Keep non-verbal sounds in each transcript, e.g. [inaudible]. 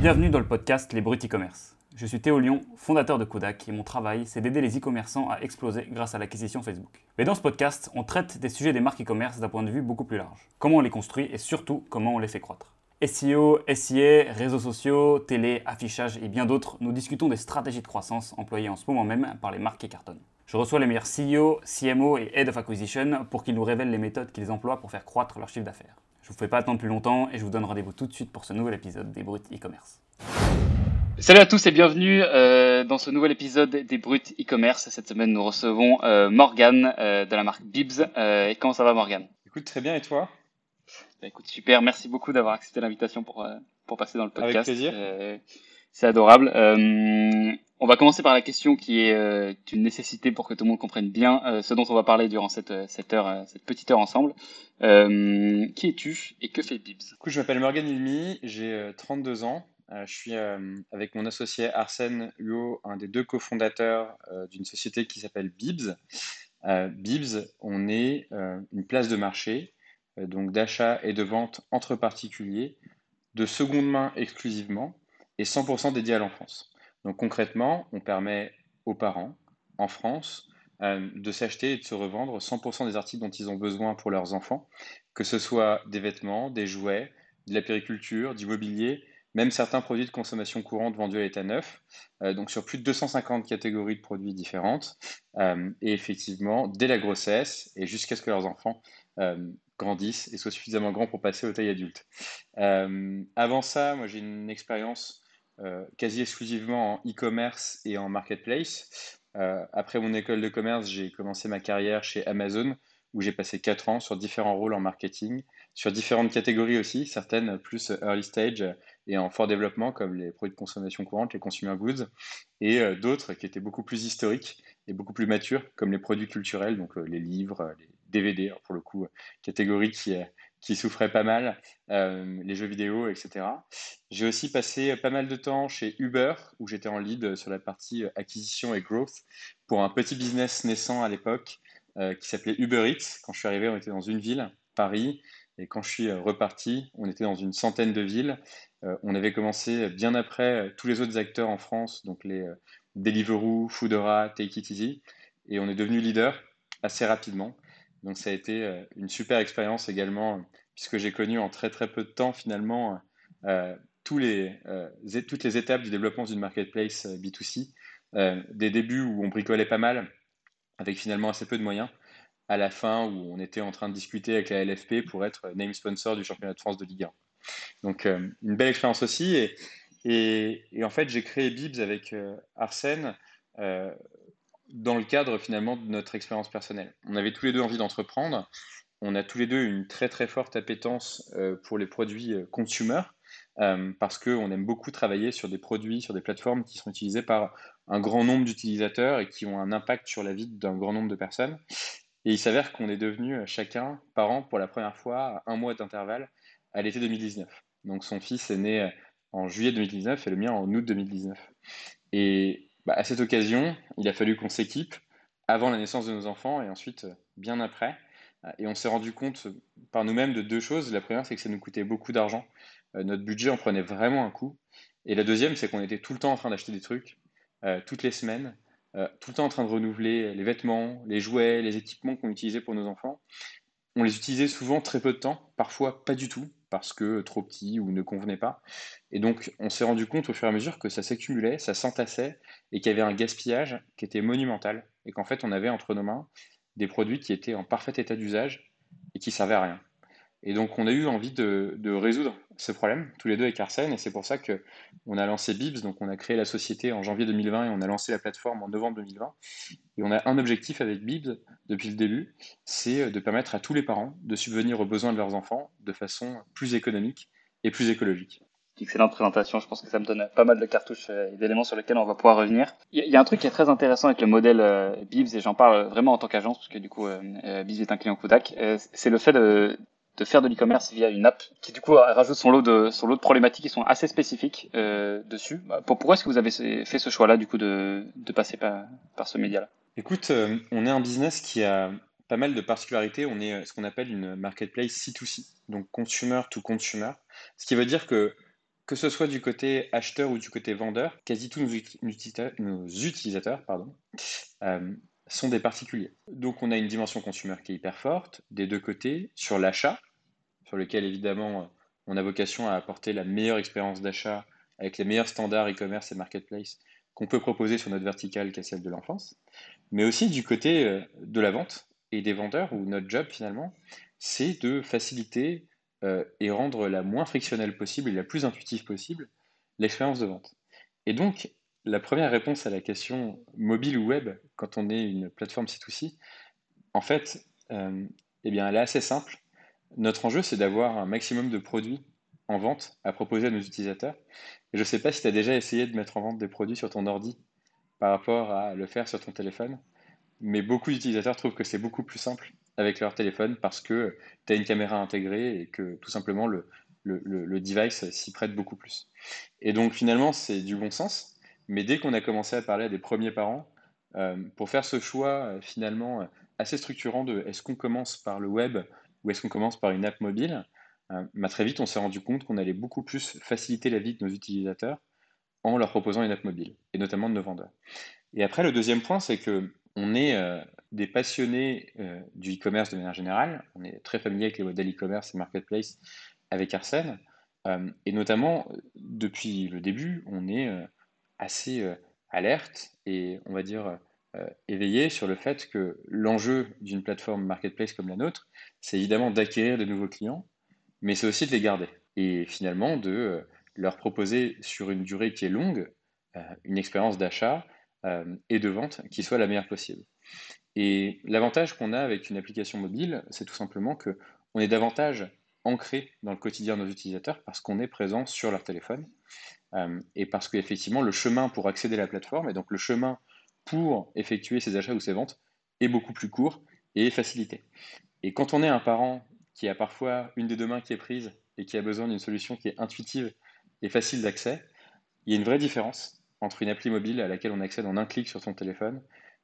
Bienvenue dans le podcast Les Bruts e-commerce. Je suis Théo Lyon, fondateur de Kodak, et mon travail, c'est d'aider les e-commerçants à exploser grâce à l'acquisition Facebook. Mais dans ce podcast, on traite des sujets des marques e-commerce d'un point de vue beaucoup plus large. Comment on les construit et surtout comment on les fait croître. SEO, SIA, réseaux sociaux, télé, affichage et bien d'autres, nous discutons des stratégies de croissance employées en ce moment même par les marques qui cartonnent. Je reçois les meilleurs CEO, CMO et Head of Acquisition pour qu'ils nous révèlent les méthodes qu'ils emploient pour faire croître leur chiffre d'affaires. Je vous fais pas attendre plus longtemps et je vous donne rendez-vous tout de suite pour ce nouvel épisode des Brutes e-commerce. Salut à tous et bienvenue euh, dans ce nouvel épisode des Brutes e-commerce. Cette semaine, nous recevons euh, Morgan euh, de la marque Bibs. et comment ça va, Morgan? Écoute, très bien. Et toi? Bah, Écoute, super. Merci beaucoup d'avoir accepté l'invitation pour, pour passer dans le podcast. Avec plaisir. C'est adorable. On va commencer par la question qui est une nécessité pour que tout le monde comprenne bien ce dont on va parler durant cette, cette, heure, cette petite heure ensemble. qui es-tu et que fait Bibs? Je m'appelle Morgan Ilmi, j'ai 32 ans. Euh, je suis euh, avec mon associé Arsène Huot, un des deux cofondateurs euh, d'une société qui s'appelle Bibs. Bibs, on est une place de marché, donc d'achat et de vente entre particuliers, de seconde main exclusivement et 100% dédié à l'enfance. Donc concrètement, on permet aux parents en France de s'acheter et de se revendre 100% des articles dont ils ont besoin pour leurs enfants, que ce soit des vêtements, des jouets, de la périculture, du mobilier même certains produits de consommation courante vendus à l'état neuf, euh, donc sur plus de 250 catégories de produits différentes, euh, et effectivement, dès la grossesse et jusqu'à ce que leurs enfants euh, grandissent et soient suffisamment grands pour passer aux tailles adultes. avant ça, moi j'ai une expérience quasi exclusivement en e-commerce et en marketplace. après mon école de commerce, j'ai commencé ma carrière chez Amazon, où j'ai passé 4 ans sur différents rôles en marketing, sur différentes catégories aussi, certaines plus early stage et en fort développement, comme les produits de consommation courante, les consumer goods, et euh, d'autres qui étaient beaucoup plus historiques et beaucoup plus matures, comme les produits culturels, donc euh, les livres, euh, les DVD, pour le coup, catégorie qui, qui souffrait pas mal, les jeux vidéo, etc. J'ai aussi passé pas mal de temps chez Uber, où j'étais en lead sur la partie acquisition et growth, pour un petit business naissant à l'époque, qui s'appelait Uber Eats. Quand je suis arrivé, on était dans une ville, Paris, et quand je suis reparti, on était dans une centaine de villes. Euh, on avait commencé bien après euh, tous les autres acteurs en France, donc les euh, Deliveroo, Foodora, Take It Easy, et on est devenu leader assez rapidement. Donc ça a été une super expérience également, puisque j'ai connu en très très peu de temps finalement tous les, toutes les étapes du développement d'une marketplace B2C, des débuts où on bricolait pas mal, avec finalement assez peu de moyens, à la fin où on était en train de discuter avec la LFP pour être name sponsor du championnat de France de Ligue 1. Donc, euh, une belle expérience aussi. Et, et, en fait, j'ai créé Bibs avec euh, Arsène euh, dans le cadre finalement de notre expérience personnelle. On avait tous les deux envie d'entreprendre. On a tous les deux une très très forte appétence pour les produits consumer parce qu'on aime beaucoup travailler sur des produits, sur des plateformes qui sont utilisées par un grand nombre d'utilisateurs et qui ont un impact sur la vie d'un grand nombre de personnes. Et il s'avère qu'on est devenus chacun parents pour la première fois à un mois d'intervalle à l'été 2019. Donc son fils est né euh, en juillet 2019 et le mien en août 2019. Et bah, à cette occasion, il a fallu qu'on s'équipe avant la naissance de nos enfants et ensuite euh, bien après. Et on s'est rendu compte par nous-mêmes de deux choses. La première, c'est que ça nous coûtait beaucoup d'argent. Euh, notre budget en prenait vraiment un coup. Et la deuxième, c'est qu'on était tout le temps en train d'acheter des trucs, toutes les semaines, tout le temps en train de renouveler les vêtements, les jouets, les équipements qu'on utilisait pour nos enfants. On les utilisait souvent très peu de temps, parfois pas du tout, parce que trop petit ou ne convenait pas. Et donc, on s'est rendu compte au fur et à mesure que ça s'accumulait, ça s'entassait, et qu'il y avait un gaspillage qui était monumental, et qu'en fait, on avait entre nos mains des produits qui étaient en parfait état d'usage et qui servaient à rien. Et donc, on a eu envie de, résoudre ce problème, tous les deux avec Arsène, et c'est pour ça qu'on a lancé Bibs, donc on a créé la société en janvier 2020 et on a lancé la plateforme en novembre 2020. Et on a un objectif avec Bibs depuis le début, c'est de permettre à tous les parents de subvenir aux besoins de leurs enfants de façon plus économique et plus écologique. Excellente présentation, je pense que ça me donne pas mal de cartouches et d'éléments sur lesquels on va pouvoir revenir. Il y, a un truc qui est très intéressant avec le modèle euh, Bibs, et j'en parle vraiment en tant qu'agence, parce que du coup, euh, euh, Bibs est un client Kodak, c'est le fait de, de faire de l'e-commerce via une app qui du coup rajoute son lot de son lot de problématiques qui sont assez spécifiques euh, dessus. Bah, pourquoi est-ce que vous avez fait ce choix-là du coup de, de passer par, par ce média-là? Écoute, euh, on est un business qui a pas mal de particularités. On est euh, ce qu'on appelle une marketplace C2C, donc consumer to consumer, ce qui veut dire que que ce soit du côté acheteur ou du côté vendeur, quasi tous nos, utilisateurs, pardon, sont des particuliers. Donc on a une dimension consumer qui est hyper forte des deux côtés, sur l'achat, sur lequel évidemment on a vocation à apporter la meilleure expérience d'achat avec les meilleurs standards e-commerce et marketplace qu'on peut proposer sur notre verticale qui est celle de l'enfance, mais aussi du côté euh, de la vente et des vendeurs, où notre job finalement, c'est de faciliter euh, et rendre la moins frictionnelle possible et la plus intuitive possible l'expérience de vente. Et donc, la première réponse à la question mobile ou web, quand on est une plateforme C2C, en fait, euh, eh bien, elle est assez simple. Notre enjeu, c'est d'avoir un maximum de produits en vente à proposer à nos utilisateurs. Je ne sais pas si tu as déjà essayé de mettre en vente des produits sur ton ordi par rapport à le faire sur ton téléphone, mais beaucoup d'utilisateurs trouvent que c'est beaucoup plus simple avec leur téléphone parce que tu as une caméra intégrée et que tout simplement le, device s'y prête beaucoup plus. Et donc finalement, c'est du bon sens, mais dès qu'on a commencé à parler à des premiers parents, euh, pour faire ce choix euh, finalement assez structurant de est-ce qu'on commence par le web ou est-ce qu'on commence par une app mobile, euh, très vite, on s'est rendu compte qu'on allait beaucoup plus faciliter la vie de nos utilisateurs en leur proposant une app mobile, et notamment de nos vendeurs. Et après, le deuxième point, c'est que on est euh, des passionnés euh, du e-commerce de manière générale. On est très familier avec les modèles e-commerce et marketplace avec Arsène. et notamment, depuis le début, on est assez alerte et, on va dire, éveillé sur le fait que l'enjeu d'une plateforme marketplace comme la nôtre, c'est évidemment d'acquérir de nouveaux clients, mais c'est aussi de les garder et finalement de euh, leur proposer sur une durée qui est longue euh, une expérience d'achat euh, et de vente qui soit la meilleure possible. Et l'avantage qu'on a avec une application mobile, c'est tout simplement que on est davantage ancré dans le quotidien de nos utilisateurs parce qu'on est présent sur leur téléphone et parce qu'effectivement le chemin pour accéder à la plateforme et donc le chemin pour effectuer ses achats ou ses ventes est beaucoup plus court et facilité. Et quand on est un parent qui a parfois une des deux mains qui est prise et qui a besoin d'une solution qui est intuitive et facile d'accès, il y a une vraie différence entre une appli mobile à laquelle on accède en un clic sur son téléphone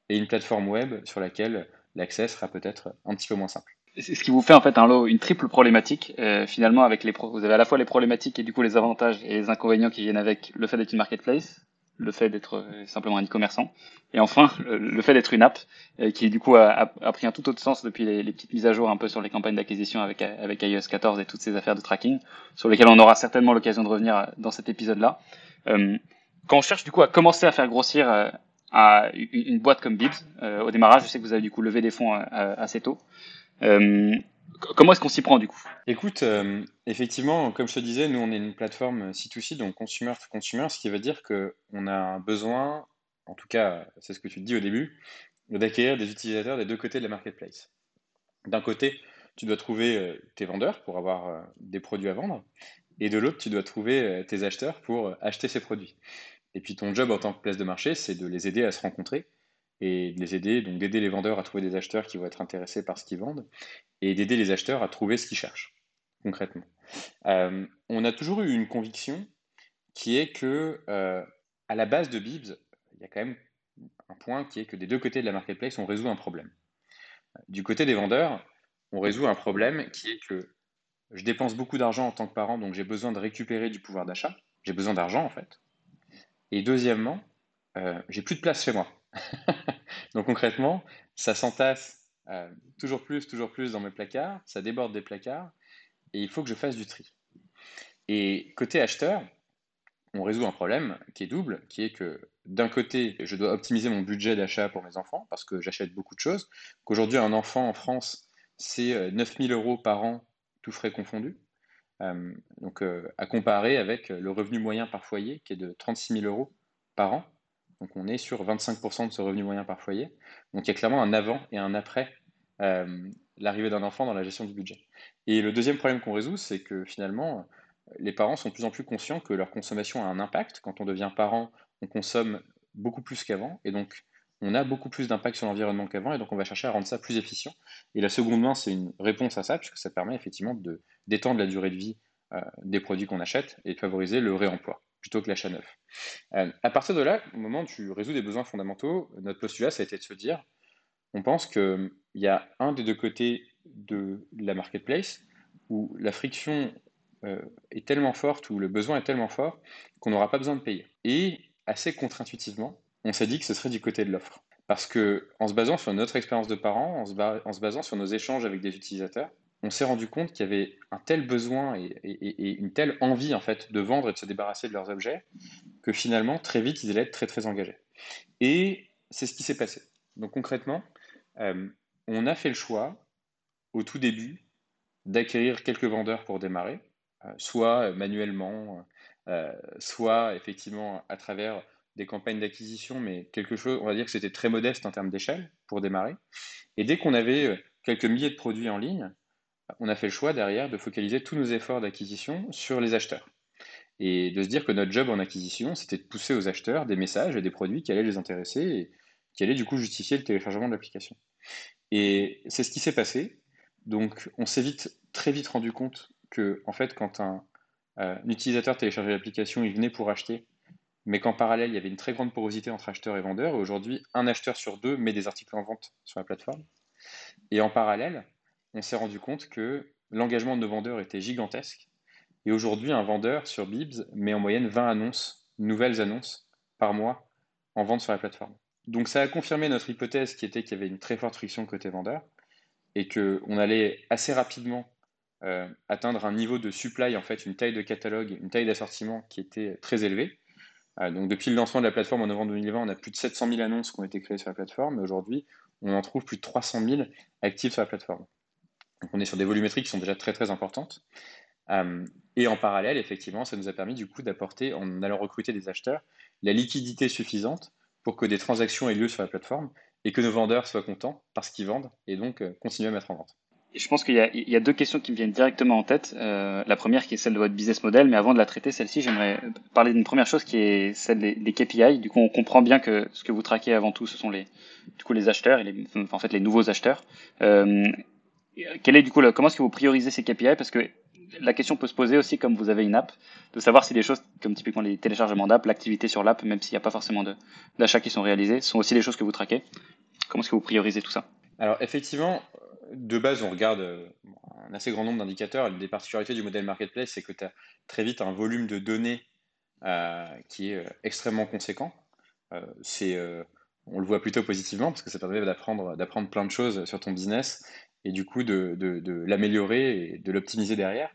et une plateforme web sur laquelle l'accès sera peut-être un petit peu moins simple. C'est ce qui vous fait en fait un lot, une triple problématique. Euh, finalement, avec les vous avez à la fois les problématiques et du coup les avantages et les inconvénients qui viennent avec le fait d'être une marketplace, le fait d'être euh, simplement un e-commerçant, et enfin le, fait d'être une app euh, qui du coup a, pris un tout autre sens depuis les, petites mises à jour un peu sur les campagnes d'acquisition avec, avec iOS 14 et toutes ces affaires de tracking, sur lesquelles on aura certainement l'occasion de revenir euh, dans cet épisode-là. quand on cherche du coup à commencer à faire grossir à une, boîte comme Bibs, au démarrage, je sais que vous avez du coup levé des fonds assez tôt. Comment est-ce qu'on s'y prend du coup? Écoute, euh, effectivement, comme je te disais, nous on est une plateforme C2C, donc consumer to consumer, ce qui veut dire qu'on a un besoin, en tout cas c'est ce que tu dis au début, d'acquérir des utilisateurs des deux côtés de la marketplace. D'un côté, tu dois trouver euh, tes vendeurs pour avoir euh, des produits à vendre, et de l'autre, tu dois trouver tes acheteurs pour acheter ces produits. Et puis ton job en tant que place de marché, c'est de les aider à se rencontrer et de les aider, donc d'aider les vendeurs à trouver des acheteurs qui vont être intéressés par ce qu'ils vendent et d'aider les acheteurs à trouver ce qu'ils cherchent concrètement. Euh, on a toujours eu une conviction qui est que euh, à la base de Bibs, il y a quand même un point qui est que des deux côtés de la marketplace, on résout un problème. Du côté des vendeurs, on résout un problème qui est que je dépense beaucoup d'argent en tant que parent, donc j'ai besoin de récupérer du pouvoir d'achat. J'ai besoin d'argent en fait. Et deuxièmement, euh, j'ai plus de place chez moi. [laughs] Donc concrètement, ça s'entasse euh, toujours plus, toujours plus dans mes placards, ça déborde des placards, et il faut que je fasse du tri. Et côté acheteur, on résout un problème qui est double, qui est que d'un côté, je dois optimiser mon budget d'achat pour mes enfants, parce que j'achète beaucoup de choses, qu'aujourd'hui un enfant en France, c'est 9000 euh, euros par an, tout frais confondus. Euh, donc à comparer avec le revenu moyen par foyer, qui est de 36 000 euros par an. Donc on est sur 25% de ce revenu moyen par foyer. Donc il y a clairement un avant et un après euh, l'arrivée d'un enfant dans la gestion du budget. Et le deuxième problème qu'on résout, c'est que finalement, les parents sont de plus en plus conscients que leur consommation a un impact. Quand on devient parent, on consomme beaucoup plus qu'avant, et donc on a beaucoup plus d'impact sur l'environnement qu'avant, et donc on va chercher à rendre ça plus efficient. Et la seconde main, c'est une réponse à ça, puisque ça permet effectivement de d'étendre la durée de vie euh, des produits qu'on achète et de favoriser le réemploi plutôt que l'achat neuf. Euh, à partir de là, au moment où tu résous des besoins fondamentaux, notre postulat, ça a été de se dire, on pense qu'il y a un des deux côtés de la marketplace où la friction est tellement forte ou le besoin est tellement fort qu'on n'aura pas besoin de payer. Et assez contre-intuitivement, on s'est dit que ce serait du côté de l'offre. Parce que en se basant sur notre expérience de parents, en se, basant sur nos échanges avec des utilisateurs, on s'est rendu compte qu'il y avait un tel besoin et, une telle envie en fait de vendre et de se débarrasser de leurs objets que finalement très vite ils allaient être très très engagés. Et c'est ce qui s'est passé. Donc concrètement, euh, on a fait le choix au tout début d'acquérir quelques vendeurs pour démarrer, euh, soit manuellement, euh, soit effectivement à travers des campagnes d'acquisition, mais quelque chose, on va dire que c'était très modeste en termes d'échelle pour démarrer. Et dès qu'on avait quelques milliers de produits en ligne, on a fait le choix derrière de focaliser tous nos efforts d'acquisition sur les acheteurs. Et de se dire que notre job en acquisition, c'était de pousser aux acheteurs des messages et des produits qui allaient les intéresser et qui allaient du coup justifier le téléchargement de l'application. Et c'est ce qui s'est passé. Donc on s'est vite, très vite rendu compte que, en fait, quand un, euh, utilisateur téléchargeait l'application, il venait pour acheter, mais qu'en parallèle, il y avait une très grande porosité entre acheteurs et vendeurs. Et aujourd'hui, un acheteur sur deux met des articles en vente sur la plateforme. Et en parallèle, on s'est rendu compte que l'engagement de nos vendeurs était gigantesque. Et aujourd'hui, un vendeur sur Bibs met en moyenne 20 annonces, nouvelles annonces, par mois en vente sur la plateforme. Donc ça a confirmé notre hypothèse qui était qu'il y avait une très forte friction côté vendeur et qu'on allait assez rapidement euh, atteindre un niveau de supply, en fait, une taille de catalogue, une taille d'assortiment qui était très élevée. Euh, donc depuis le lancement de la plateforme en novembre 2020, on a plus de 700 000 annonces qui ont été créées sur la plateforme, et aujourd'hui, on en trouve plus de 300 000 actifs sur la plateforme. Donc on est sur des volumétries qui sont déjà très très importantes. Euh, et en parallèle, effectivement, ça nous a permis du coup d'apporter, en allant recruter des acheteurs, la liquidité suffisante pour que des transactions aient lieu sur la plateforme et que nos vendeurs soient contents parce qu'ils vendent et donc euh, continuer à mettre en vente. Je pense qu'il y, a deux questions qui me viennent directement en tête. Euh, la première qui est celle de votre business model, mais avant de la traiter, celle-ci, j'aimerais parler d'une première chose qui est celle des, KPI. Du coup, on comprend bien que ce que vous traquez avant tout, ce sont les, du coup, les acheteurs et en fait les nouveaux acheteurs. Euh, quel est du coup comment est-ce que vous priorisez ces KPI Parce que la question peut se poser aussi, comme vous avez une app, de savoir si des choses comme typiquement les téléchargements d'app, l'activité sur l'app, même s'il n'y a pas forcément d'achats qui sont réalisés, sont aussi des choses que vous traquez. Comment est-ce que vous priorisez tout ça? Alors effectivement, de base, on regarde euh, un assez grand nombre d'indicateurs. Des particularités du modèle marketplace, c'est que tu as très vite un volume de données euh, qui est extrêmement conséquent. c'est, on le voit plutôt positivement parce que ça permet d'apprendre, d'apprendre plein de choses sur ton business et du coup de, l'améliorer et de l'optimiser derrière.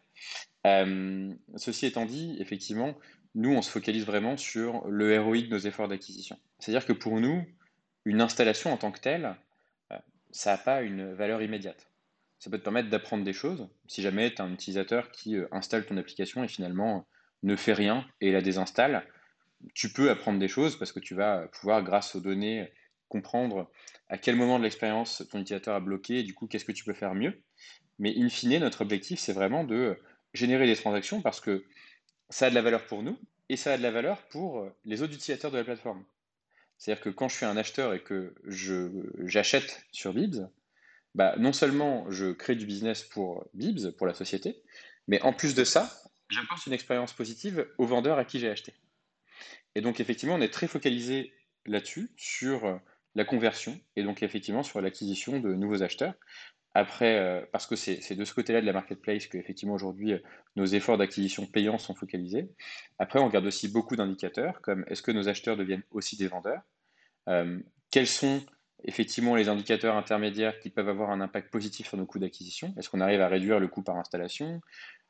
Euh, ceci étant dit, effectivement, nous, on se focalise vraiment sur le ROI de nos efforts d'acquisition. C'est-à-dire que pour nous, une installation en tant que telle, euh, ça n'a pas une valeur immédiate. Ça peut te permettre d'apprendre des choses. Si jamais tu as un utilisateur qui euh, installe ton application et finalement ne fait rien et la désinstalle, tu peux apprendre des choses parce que tu vas pouvoir, grâce aux données comprendre à quel moment de l'expérience ton utilisateur a bloqué et du coup qu'est-ce que tu peux faire mieux. Mais in fine, notre objectif, c'est vraiment de générer des transactions parce que ça a de la valeur pour nous et ça a de la valeur pour les autres utilisateurs de la plateforme. C'est-à-dire que quand je suis un acheteur et que j'achète sur Bibs, bah, non seulement je crée du business pour Bibs, pour la société, mais en plus de ça, j'apporte une expérience positive au vendeur à qui j'ai acheté. Et donc effectivement, on est très focalisé là-dessus, sur la conversion et donc effectivement sur l'acquisition de nouveaux acheteurs. Après, euh, parce que c'est de ce côté-là de la marketplace que effectivement aujourd'hui euh, nos efforts d'acquisition payants sont focalisés. Après, on regarde aussi beaucoup d'indicateurs comme est-ce que nos acheteurs deviennent aussi des vendeurs? Euh, Quels sont effectivement les indicateurs intermédiaires qui peuvent avoir un impact positif sur nos coûts d'acquisition? Est-ce qu'on arrive à réduire le coût par installation?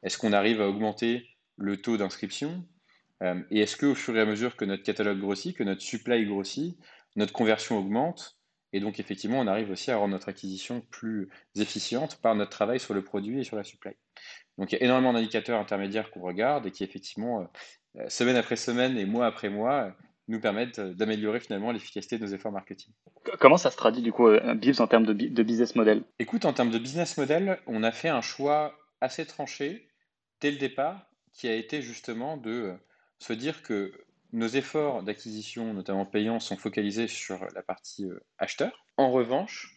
Est-ce qu'on arrive à augmenter le taux d'inscription? Et est-ce qu'au fur et à mesure que notre catalogue grossit, que notre supply grossit, notre conversion augmente. Et donc, effectivement, on arrive aussi à rendre notre acquisition plus efficiente par notre travail sur le produit et sur la supply. Donc, il y a énormément d'indicateurs intermédiaires qu'on regarde et qui, effectivement, euh, semaine après semaine et mois après mois, nous permettent d'améliorer finalement l'efficacité de nos efforts marketing. Comment ça se traduit du coup, euh, Bibs, en termes de, de business model? Écoute, en termes de business model, on a fait un choix assez tranché dès le départ qui a été justement de euh, se dire que nos efforts d'acquisition, notamment payants, sont focalisés sur la partie euh, acheteur. En revanche,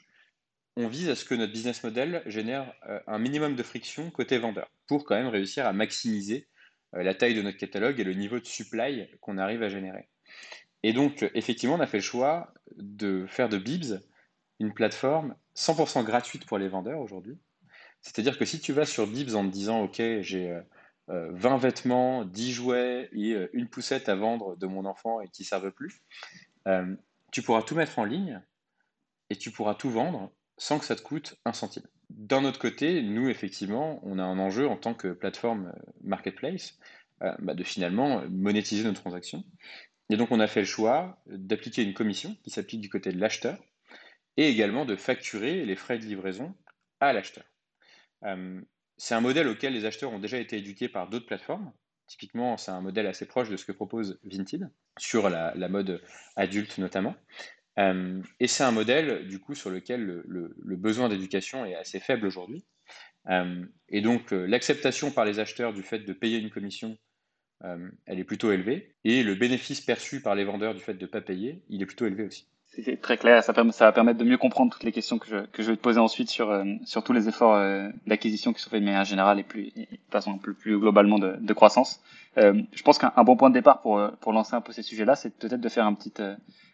on vise à ce que notre business model génère euh, un minimum de friction côté vendeur pour quand même réussir à maximiser euh, la taille de notre catalogue et le niveau de supply qu'on arrive à générer. Et donc, effectivement, on a fait le choix de faire de Bibs une plateforme 100% gratuite pour les vendeurs aujourd'hui. C'est-à-dire que si tu vas sur Bibs en te disant, OK, j'ai 20 vêtements, 10 jouets et une poussette à vendre de mon enfant et qui ne servent plus. tu pourras tout mettre en ligne et tu pourras tout vendre sans que ça te coûte un centime. D'un autre côté, nous, effectivement, on a un enjeu en tant que plateforme marketplace bah, de finalement monétiser nos transactions. Et donc, on a fait le choix d'appliquer une commission qui s'applique du côté de l'acheteur et également de facturer les frais de livraison à l'acheteur. Euh, c'est un modèle auquel les acheteurs ont déjà été éduqués par d'autres plateformes. Typiquement, c'est un modèle assez proche de ce que propose Vinted, sur la, mode adulte notamment. Euh, et c'est un modèle, du coup, sur lequel le, besoin d'éducation est assez faible aujourd'hui. Euh, et donc, l'acceptation par les acheteurs du fait de payer une commission euh, elle est plutôt élevée. Et le bénéfice perçu par les vendeurs du fait de ne pas payer, il est plutôt élevé aussi. C'est très clair, ça, ça, va permettre de mieux comprendre toutes les questions que je, que je vais te poser ensuite sur, euh, sur tous les efforts euh, d'acquisition qui sont faits de manière générale et, plus, de façon un peu plus globalement de, de croissance. je pense qu'un bon point de départ pour, pour lancer un peu ces sujets-là, c'est peut-être de faire un petit,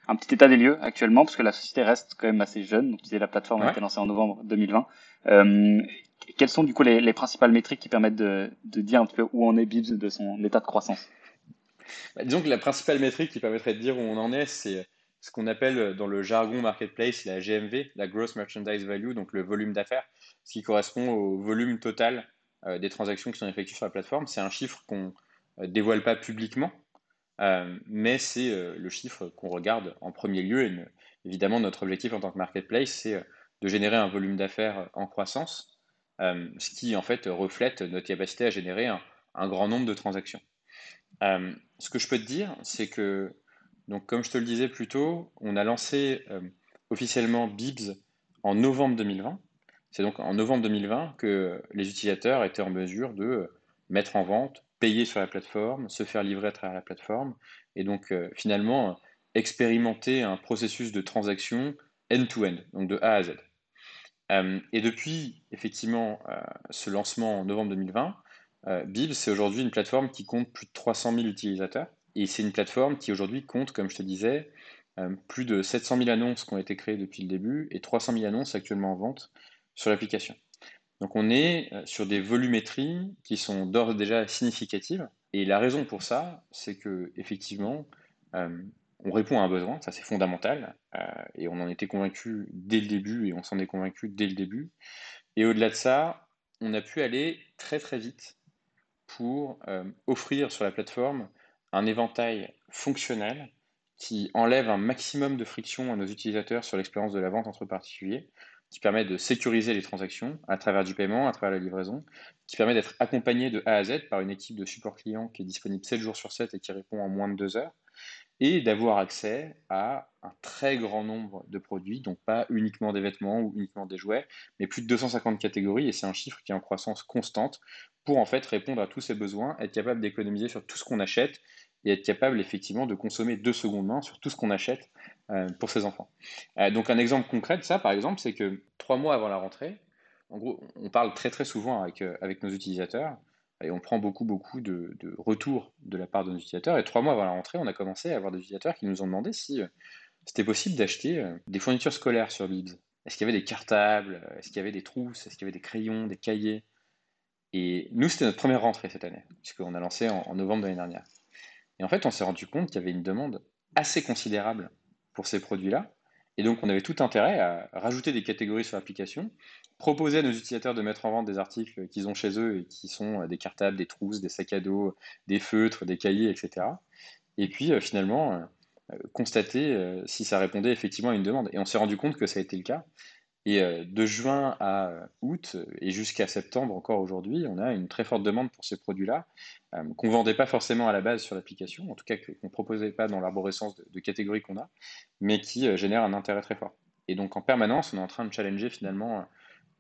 un petit état des lieux actuellement, parce que la société reste quand même assez jeune. Donc, la plateforme a été lancée en novembre 2020 quelles sont du coup les, principales métriques qui permettent de, dire un peu où en est Bibs de son état de croissance? Bah, Disons que la principale métrique qui permettrait de dire où on en est, c'est ce qu'on appelle dans le jargon marketplace la GMV, la Gross Merchandise Value, donc le volume d'affaires, ce qui correspond au volume total euh, des transactions qui sont effectuées sur la plateforme. C'est un chiffre qu'on ne euh, dévoile pas publiquement, euh, mais c'est le chiffre qu'on regarde en premier lieu. Évidemment, notre objectif en tant que marketplace, c'est de générer un volume d'affaires en croissance euh, ce qui en fait reflète notre capacité à générer un, grand nombre de transactions. Euh, ce que je peux te dire, c'est que, donc, comme je te le disais plus tôt, on a lancé euh, officiellement Bibs en novembre 2020. C'est donc en novembre 2020 que les utilisateurs étaient en mesure de mettre en vente, payer sur la plateforme, se faire livrer à travers la plateforme, et donc finalement expérimenter un processus de transaction end-to-end, donc de A à Z. Euh, et depuis, effectivement, euh, ce lancement en novembre 2020, euh, Bib, c'est aujourd'hui une plateforme qui compte plus de 300 000 utilisateurs. Et c'est une plateforme qui aujourd'hui compte, comme je te disais, plus de 700 000 annonces qui ont été créées depuis le début et 300 000 annonces actuellement en vente sur l'application. Donc on est sur des volumétries qui sont d'ores déjà significatives. Et la raison pour ça, c'est que effectivement, on répond à un besoin, ça c'est fondamental, euh, et on en était convaincu dès le début, et on s'en est convaincu dès le début. Et au-delà de ça, on a pu aller très très vite pour euh, offrir sur la plateforme un éventail fonctionnel qui enlève un maximum de friction à nos utilisateurs sur l'expérience de la vente entre particuliers, qui permet de sécuriser les transactions à travers du paiement, à travers la livraison, qui permet d'être accompagné de A à Z par une équipe de support client qui est disponible 7 jours sur 7 et qui répond en moins de 2 heures, et d'avoir accès à un très grand nombre de produits, donc pas uniquement des vêtements ou uniquement des jouets, mais plus de 250 catégories, et c'est un chiffre qui est en croissance constante pour en fait répondre à tous ces besoins, être capable d'économiser sur tout ce qu'on achète et être capable effectivement de consommer deux secondes main sur tout ce qu'on achète euh, pour ses enfants. Euh, donc un exemple concret de ça, par exemple, c'est que trois mois avant la rentrée, en gros, on parle très très souvent avec, euh, avec nos utilisateurs, et on prend beaucoup, beaucoup de, retours de la part de nos utilisateurs. Et trois mois avant la rentrée, on a commencé à avoir des utilisateurs qui nous ont demandé si c'était possible d'acheter des fournitures scolaires sur Bibs. Est-ce qu'il y avait des cartables? Est-ce qu'il y avait des trousses? Est-ce qu'il y avait des crayons, des cahiers? Et nous, c'était notre première rentrée cette année, puisqu'on a lancé en, en novembre de l'année dernière. Et en fait, on s'est rendu compte qu'il y avait une demande assez considérable pour ces produits-là. Et donc, on avait tout intérêt à rajouter des catégories sur l'application proposer à nos utilisateurs de mettre en vente des articles qu'ils ont chez eux et qui sont euh, des cartables, des trousses, des sacs à dos, des feutres, des cahiers, etc. Et puis euh, finalement, euh, constater si ça répondait effectivement à une demande. Et on s'est rendu compte que ça a été le cas. Et de juin à août et jusqu'à septembre encore aujourd'hui, on a une très forte demande pour ces produits-là, qu'on ne vendait pas forcément à la base sur l'application, en tout cas qu'on ne proposait pas dans l'arborescence de, catégories qu'on a, mais qui génèrent un intérêt très fort. Et donc en permanence, on est en train de challenger finalement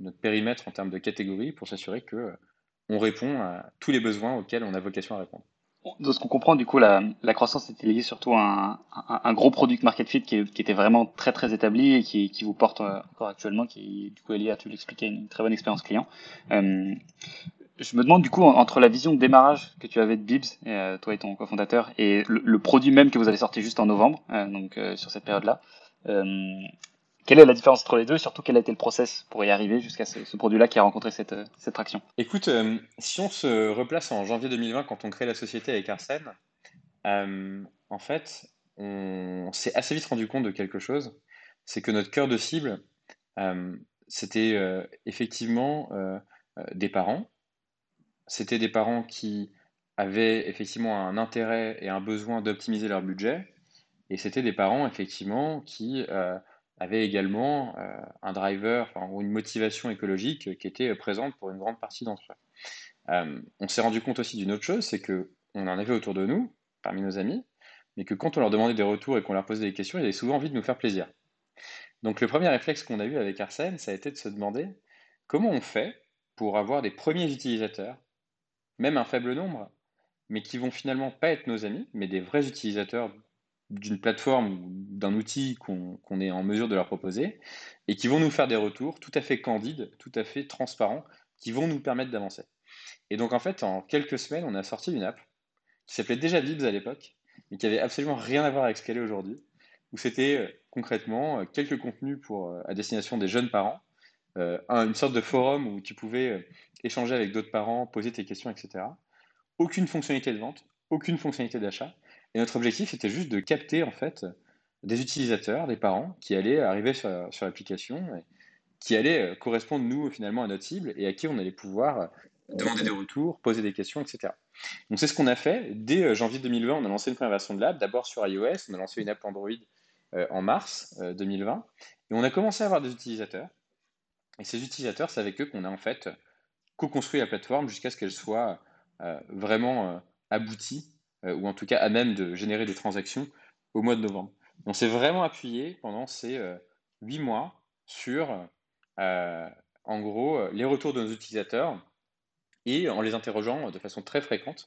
notre périmètre en termes de catégories pour s'assurer que euh, on répond à tous les besoins auxquels on a vocation à répondre. De ce qu'on comprend, du coup, la, croissance était liée surtout à un, gros product market fit qui, était vraiment très très établi et qui, vous porte euh, encore actuellement, qui du coup est lié à, tu l'expliquais, une très bonne expérience client. Euh, je me demande du coup, entre la vision de démarrage que tu avais de Bibs, toi et ton cofondateur, et le, produit même que vous avez sorti juste en novembre, donc sur cette période-là, Quelle est la différence entre les deux surtout quel a été le process pour y arriver jusqu'à ce, produit-là qui a rencontré cette, cette traction? Écoute, euh, si on se replace en janvier 2020 quand on crée la société avec Arsène, euh, en fait, on, s'est assez vite rendu compte de quelque chose, c'est que notre cœur de cible, euh, c'était effectivement des parents. C'était des parents qui avaient effectivement un intérêt et un besoin d'optimiser leur budget. Et c'était des parents, effectivement, qui avait également euh, un driver ou une motivation écologique qui était présente pour une grande partie d'entre eux. Euh, on s'est rendu compte aussi d'une autre chose, c'est qu'on en avait autour de nous, parmi nos amis, mais que quand on leur demandait des retours et qu'on leur posait des questions, ils avaient souvent envie de nous faire plaisir. Donc le premier réflexe qu'on a eu avec Arsène, ça a été de se demander comment on fait pour avoir des premiers utilisateurs, même un faible nombre, mais qui vont finalement pas être nos amis, mais des vrais utilisateurs d'une plateforme d'un outil qu'on est en mesure de leur proposer et qui vont nous faire des retours tout à fait candides, tout à fait transparents, qui vont nous permettre d'avancer. Et donc en fait, en quelques semaines, on a sorti une app qui s'appelait déjà Vibs à l'époque, mais qui avait absolument rien à voir avec ce qu'elle est aujourd'hui, où c'était euh, concrètement euh, quelques contenus pour, euh, à destination des jeunes parents, une sorte de forum où tu pouvais échanger avec d'autres parents, poser tes questions, etc. Aucune fonctionnalité de vente, aucune fonctionnalité d'achat, et notre objectif était juste de capter en fait des utilisateurs, des parents qui allaient arriver sur, l'application, qui allaient euh, correspondre nous finalement à notre cible et à qui on allait pouvoir euh, demander des retours, poser des questions, etc. Donc c'est ce qu'on a fait. Dès euh, janvier 2020, on a lancé une première version de l'app, d'abord sur iOS, on a lancé une app Android en mars 2020, et on a commencé à avoir des utilisateurs. Et ces utilisateurs, c'est avec eux qu'on a en fait co-construit la plateforme jusqu'à ce qu'elle soit vraiment aboutie ou en tout cas à même de générer des transactions au mois de novembre. On s'est vraiment appuyé pendant ces euh, huit mois sur, euh, en gros, les retours de nos utilisateurs et en les interrogeant de façon très fréquente.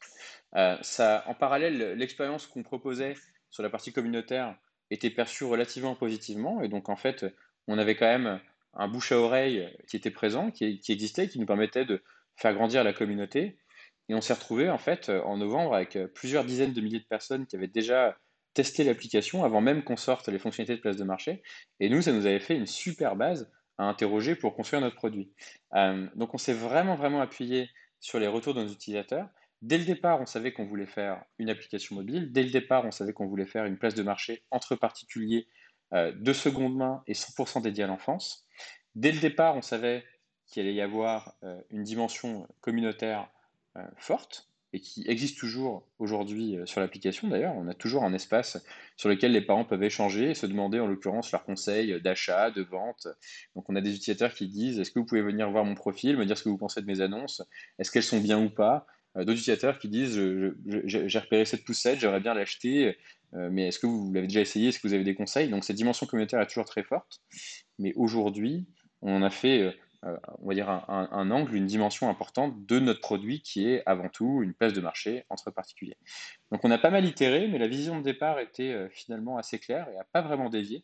ça, en parallèle, l'expérience qu'on proposait sur la partie communautaire était perçue relativement positivement et donc en fait, on avait quand même un bouche à oreille qui était présent, qui existait, qui nous permettait de faire grandir la communauté et on s'est retrouvé en fait euh, en novembre avec euh, plusieurs dizaines de milliers de personnes qui avaient déjà testé l'application avant même qu'on sorte les fonctionnalités de place de marché. Et nous, ça nous avait fait une super base à interroger pour construire notre produit. Euh, donc on s'est vraiment vraiment appuyé sur les retours de nos utilisateurs. Dès le départ, on savait qu'on voulait faire une application mobile. Dès le départ, on savait qu'on voulait faire une place de marché entre particuliers de seconde main et 100% dédiée à l'enfance. Dès le départ, on savait qu'il allait y avoir une dimension communautaire forte et qui existe toujours aujourd'hui euh, sur l'application d'ailleurs. On a toujours un espace sur lequel les parents peuvent échanger et se demander en l'occurrence leurs conseils d'achat, de vente. Donc on a des utilisateurs qui disent est-ce que vous pouvez venir voir mon profil, me dire ce que vous pensez de mes annonces, est-ce qu'elles sont bien ou pas? Euh, D'autres utilisateurs qui disent j'ai repéré cette poussette, j'aimerais bien l'acheter, mais est-ce que vous l'avez déjà essayé, est-ce que vous avez des conseils? Donc cette dimension communautaire est toujours très forte. Mais aujourd'hui, on en a fait euh, on va dire, un, angle, une dimension importante de notre produit qui est avant tout une place de marché entre particuliers. Donc on a pas mal itéré, mais la vision de départ était euh, finalement assez claire et n'a pas vraiment dévié.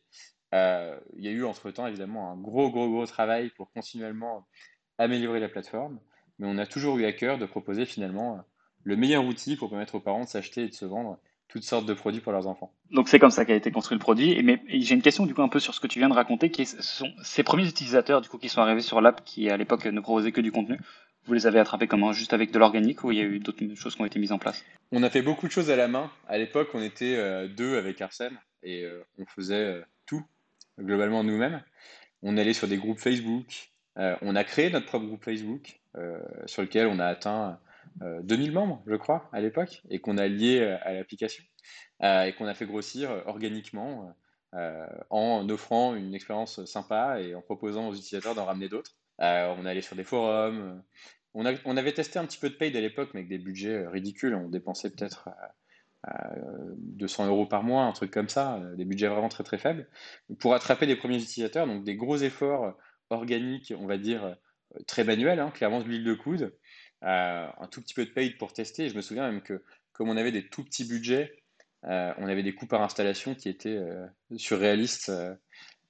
Euh, il y a eu entre-temps évidemment un gros, gros, gros travail pour continuellement améliorer la plateforme, mais on a toujours eu à cœur de proposer finalement le meilleur outil pour permettre aux parents de s'acheter et de se vendre toutes sortes de produits pour leurs enfants. Donc c'est comme ça qu'a été construit le produit. mais j'ai une question du coup un peu sur ce que tu viens de raconter, qui sont ces premiers utilisateurs du coup qui sont arrivés sur l'app, qui à l'époque ne proposaient que du contenu. Vous les avez attrapés comment? Juste avec de l'organique ou il y a eu d'autres choses qui ont été mises en place? On a fait beaucoup de choses à la main. À l'époque, on était euh, deux avec Arsène et euh, on faisait euh, tout globalement nous-mêmes. On allait sur des groupes Facebook. on a créé notre propre groupe Facebook sur lequel on a atteint 2000 euh, membres, je crois, à l'époque, et qu'on a lié euh, à l'application, euh, et qu'on a fait grossir organiquement en offrant une expérience sympa et en proposant aux utilisateurs d'en ramener d'autres. on allé sur des forums. On, avait testé un petit peu de paid à l'époque, mais avec des budgets ridicules. On dépensait peut-être 200 euros par mois, un truc comme ça, des budgets vraiment très très faibles, pour attraper des premiers utilisateurs. Donc des gros efforts organiques, on va dire très manuels, hein, clairement de l'huile de coude, un tout petit peu de paid pour tester. je me souviens même que comme on avait des tout petits budgets, euh, on avait des coûts par installation qui étaient euh, surréalistes,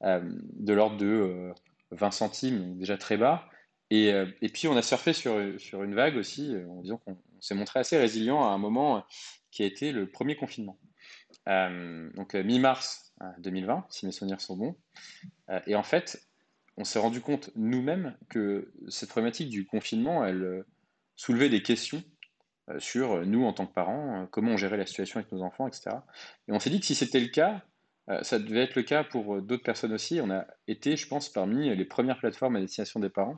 de l'ordre de 20 centimes, déjà très bas. Et, et, puis on a surfé sur, sur une vague aussi, en disant qu'on s'est montré assez résilient à un moment qui a été le premier confinement. donc mi-mars 2020, si mes souvenirs sont bons. et en fait, on s'est rendu compte nous-mêmes que cette problématique du confinement, elle soulevait des questions sur nous en tant que parents, comment on gérait la situation avec nos enfants, etc. Et on s'est dit que si c'était le cas, ça devait être le cas pour d'autres personnes aussi. On a été, je pense, parmi les premières plateformes à destination des parents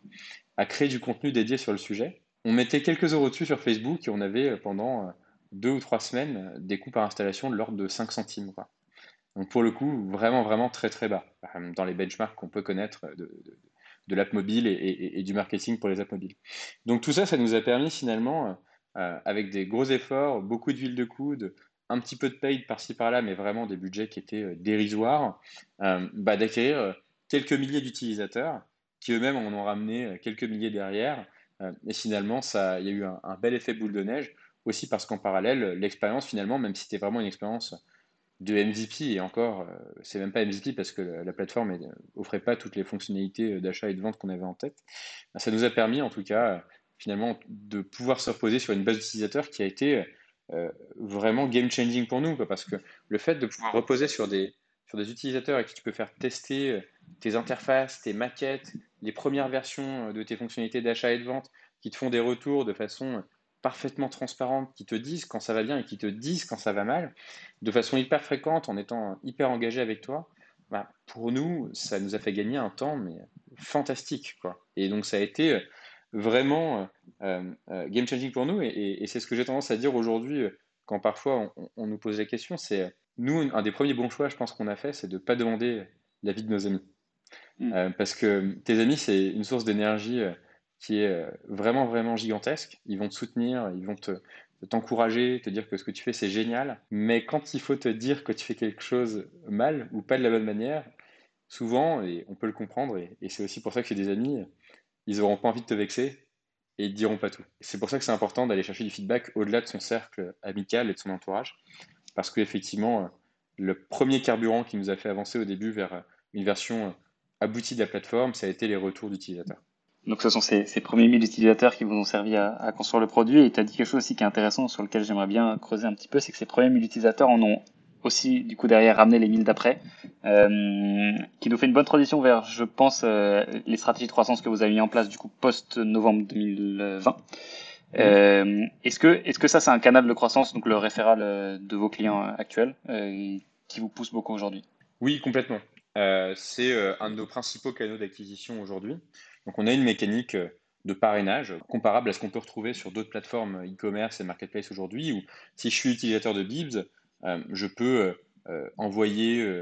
à créer du contenu dédié sur le sujet. On mettait quelques euros dessus sur Facebook et on avait pendant deux ou trois semaines des coûts par installation de l'ordre de 5 centimes. Donc pour le coup, vraiment, vraiment très très bas dans les benchmarks qu'on peut connaître l'app mobile et, du marketing pour les apps mobiles. Donc tout ça, ça nous a permis finalement, euh, avec des gros efforts, beaucoup d'huile de coude, un petit peu de paid par-ci par-là, mais vraiment des budgets qui étaient euh, dérisoires, euh, bah, d'acquérir quelques milliers d'utilisateurs qui eux-mêmes en ont ramené quelques milliers derrière. et finalement, ça, il y a eu un, bel effet boule de neige, aussi parce qu'en parallèle, l'expérience finalement, même si c'était vraiment une expérience de MVP, et encore, euh, c'est même pas MVP parce que la, plateforme offrait pas toutes les fonctionnalités euh, d'achat et de vente qu'on avait en tête. Ben, ça nous a permis, en tout cas, finalement, de pouvoir se reposer sur une base d'utilisateurs qui a été euh, vraiment game changing pour nous, parce que le fait de pouvoir reposer sur des, sur des utilisateurs à qui tu peux faire tester tes interfaces, tes maquettes, les premières versions de tes fonctionnalités d'achat et de vente, qui te font des retours de façon parfaitement transparentes qui te disent quand ça va bien et qui te disent quand ça va mal, de façon hyper fréquente, en étant hyper engagé avec toi, bah, pour nous, ça nous a fait gagner un temps mais fantastique. Quoi. Et donc ça a été euh, vraiment euh, euh, game changing pour nous. Et, c'est ce que j'ai tendance à dire aujourd'hui quand parfois on, nous pose la question, c'est nous, un des premiers bons choix, je pense qu'on a fait, c'est de ne pas demander l'avis de nos amis. Mmh. parce que tes amis, c'est une source d'énergie qui est euh, vraiment, vraiment gigantesque. Ils vont te soutenir, ils vont te, t'encourager, te dire que ce que tu fais, c'est génial. Mais quand il faut te dire que tu fais quelque chose mal ou pas de la bonne manière, souvent, et on peut le comprendre, et, c'est aussi pour ça que j'ai des amis, ils n'auront pas envie de te vexer et ils ne diront pas tout. C'est pour ça que c'est important d'aller chercher du feedback au-delà de son cercle amical et de son entourage. Parce qu'effectivement, le premier carburant qui nous a fait avancer au début vers une version aboutie de la plateforme, ça a été les retours d'utilisateurs. Donc ce sont ces, ces premiers 1000 utilisateurs qui vous ont servi à, à construire le produit. Et tu as dit quelque chose aussi qui est intéressant sur lequel j'aimerais bien creuser un petit peu, c'est que ces premiers 1000 utilisateurs en ont aussi du coup derrière ramené les 1000 d'après, euh, qui nous fait une bonne transition vers, je pense, euh, les stratégies de croissance que vous avez mis en place du coup post-novembre 2020. Euh, est-ce que est-ce que ça c'est un canal de croissance, donc le référal euh, de vos clients actuels, qui vous pousse beaucoup aujourd'hui? Oui, complètement. c'est un de nos principaux canaux d'acquisition aujourd'hui. Donc on a une mécanique euh, de parrainage comparable à ce qu'on peut retrouver sur d'autres plateformes e-commerce et marketplace aujourd'hui, où si je suis utilisateur de Bibs, euh, je peux euh, envoyer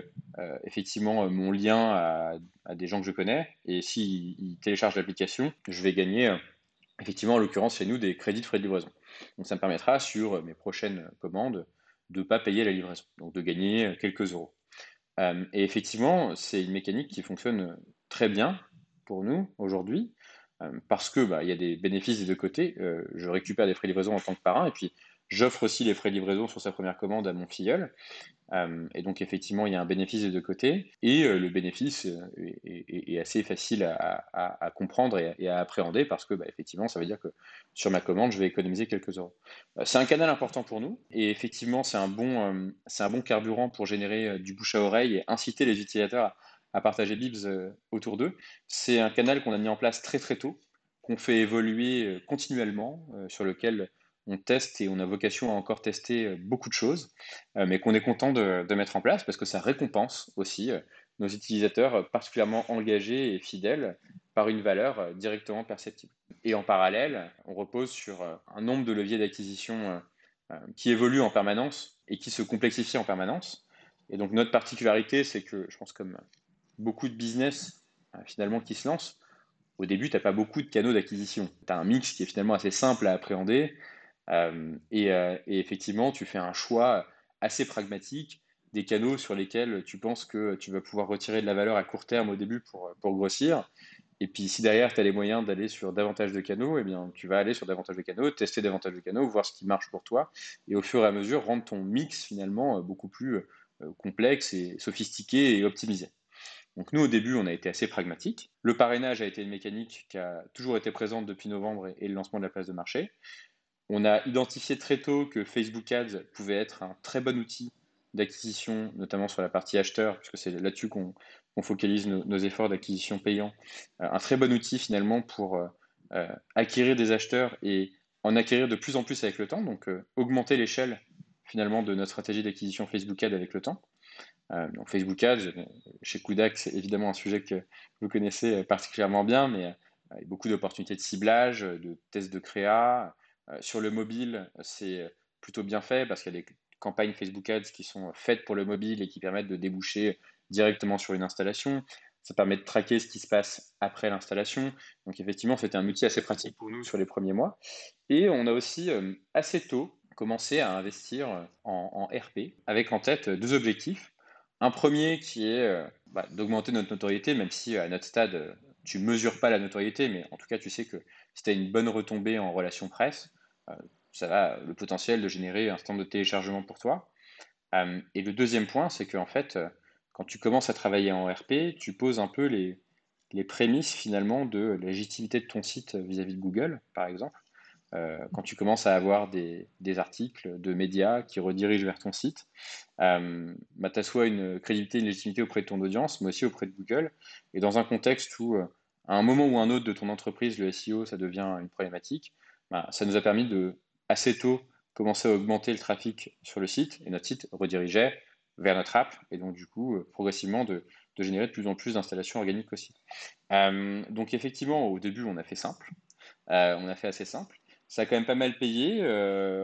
effectivement mon lien à, des gens que je connais, et s'ils téléchargent l'application, je vais gagner effectivement en l'occurrence chez nous des crédits de frais de livraison. Donc ça me permettra sur mes prochaines commandes de ne pas payer la livraison, donc de gagner quelques euros. et effectivement, c'est une mécanique qui fonctionne très bien pour nous aujourd'hui, euh, parce que bah, il y a des bénéfices des deux côtés. Euh, je récupère des frais de livraison en tant que parrain, et puis j'offre aussi les frais de livraison sur sa première commande à mon filleul. Euh, et donc effectivement, il y a un bénéfice des deux côtés, et le bénéfice est, assez facile à, comprendre et, à appréhender, parce que bah, effectivement, ça veut dire que sur ma commande, je vais économiser quelques euros. c'est un canal important pour nous, et effectivement, c'est un bon, c'est un bon carburant pour générer du bouche à oreille et inciter les utilisateurs à partager Bibs euh, autour d'eux. C'est un canal qu'on a mis en place très très tôt, qu'on fait évoluer euh, continuellement, euh, sur lequel on teste et on a vocation à encore tester beaucoup de choses, mais qu'on est content de, mettre en place parce que ça récompense aussi nos utilisateurs particulièrement engagés et fidèles par une valeur directement perceptible. Et en parallèle, on repose sur un nombre de leviers d'acquisition qui évoluent en permanence et qui se complexifient en permanence. Et donc notre particularité, c'est que, je pense comme beaucoup de business euh, finalement qui se lancent, au début, tu n'as pas beaucoup de canaux d'acquisition. Tu as un mix qui est finalement assez simple à appréhender. Euh, euh, et, effectivement, tu fais un choix assez pragmatique des canaux sur lesquels tu penses que tu vas pouvoir retirer de la valeur à court terme au début pour, grossir. Et puis, si derrière, tu as les moyens d'aller sur davantage de canaux, eh bien, tu vas aller sur davantage de canaux, tester davantage de canaux, voir ce qui marche pour toi. Et au fur et à mesure, rendre ton mix finalement beaucoup plus complexe et sophistiqué et optimisé. Donc nous, au début, on a été assez pragmatique. Le parrainage a été une mécanique qui a toujours été présente depuis novembre et, le lancement de la place de marché. On a identifié très tôt que Facebook Ads pouvait être un très bon outil d'acquisition, notamment sur la partie acheteur, puisque c'est là-dessus qu'on focalise nos, efforts d'acquisition payant, un très bon outil finalement pour acquérir des acheteurs et en acquérir de plus en plus avec le temps, donc augmenter l'échelle finalement de notre stratégie d'acquisition Facebook Ad avec le temps. Donc Facebook Ads, chez Kudak, c'est évidemment un sujet que vous connaissez particulièrement bien, mais il y a beaucoup d'opportunités de ciblage, de tests de créa. sur le mobile, c'est plutôt bien fait parce qu'il y a des campagnes Facebook Ads qui sont faites pour le mobile et qui permettent de déboucher directement sur une installation. Ça permet de traquer ce qui se passe après l'installation. Donc effectivement, c'était un outil assez pratique pour nous sur les premiers mois. Et on a aussi euh, assez tôt commencé à investir en, RP avec en tête deux objectifs. Un premier qui est euh, bah, d'augmenter notre notoriété, même si à notre stade, tu ne mesures pas la notoriété, mais en tout cas, tu sais que si tu as une bonne retombée en relation presse, euh, ça a le potentiel de générer un stand de téléchargement pour toi. Euh, et le deuxième point, c'est qu'en fait, euh, quand tu commences à travailler en RP, tu poses un peu les, prémices finalement de la de ton site vis-à-vis de Google, par exemple. Euh, quand tu commences à avoir des, articles de médias qui redirigent vers ton site, euh, bah, tu as soit une crédibilité, une légitimité auprès de ton audience, mais aussi auprès de Google. Et dans un contexte où, à un moment ou un autre de ton entreprise, le SEO, ça devient une problématique, bah, ça nous a permis de assez tôt commencer à augmenter le trafic sur le site et notre site redirigeait vers notre app et donc du coup euh, progressivement de, générer de plus en plus d'installations organiques aussi. Euh, donc effectivement au début on a fait simple, euh, on a fait assez simple. Ça a quand même pas mal payé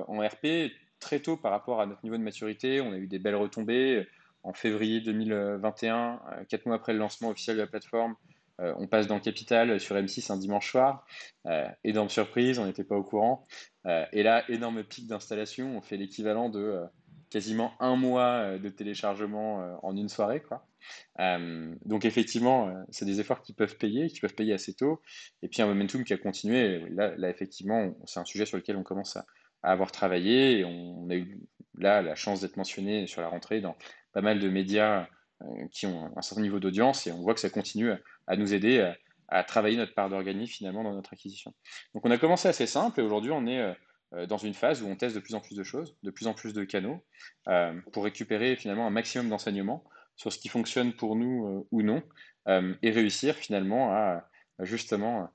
en RP très tôt par rapport à notre niveau de maturité. On a eu des belles retombées en février 2021, quatre mois après le lancement officiel de la plateforme. Euh, on passe dans Capital sur M6 un dimanche soir. Euh, énorme surprise, on n'était pas au courant. Euh, et là, énorme pic d'installation. On fait l'équivalent de quasiment un mois de téléchargement en une soirée. Quoi. donc effectivement, c'est des efforts qui peuvent payer, qui peuvent payer assez tôt. Et puis un momentum qui a continué. Là, effectivement, c'est un sujet sur lequel on commence à, avoir travaillé. On, a eu là la chance d'être mentionné sur la rentrée dans pas mal de médias qui ont un certain niveau d'audience. Et on voit que ça continue à nous aider euh, à, travailler notre part d'organisme finalement dans notre acquisition. Donc on a commencé assez simple et aujourd'hui on est euh, euh, dans une phase où on teste de plus en plus de choses, de plus en plus de canaux, pour récupérer finalement un maximum d'enseignements sur ce qui fonctionne pour nous ou non, et réussir finalement à justement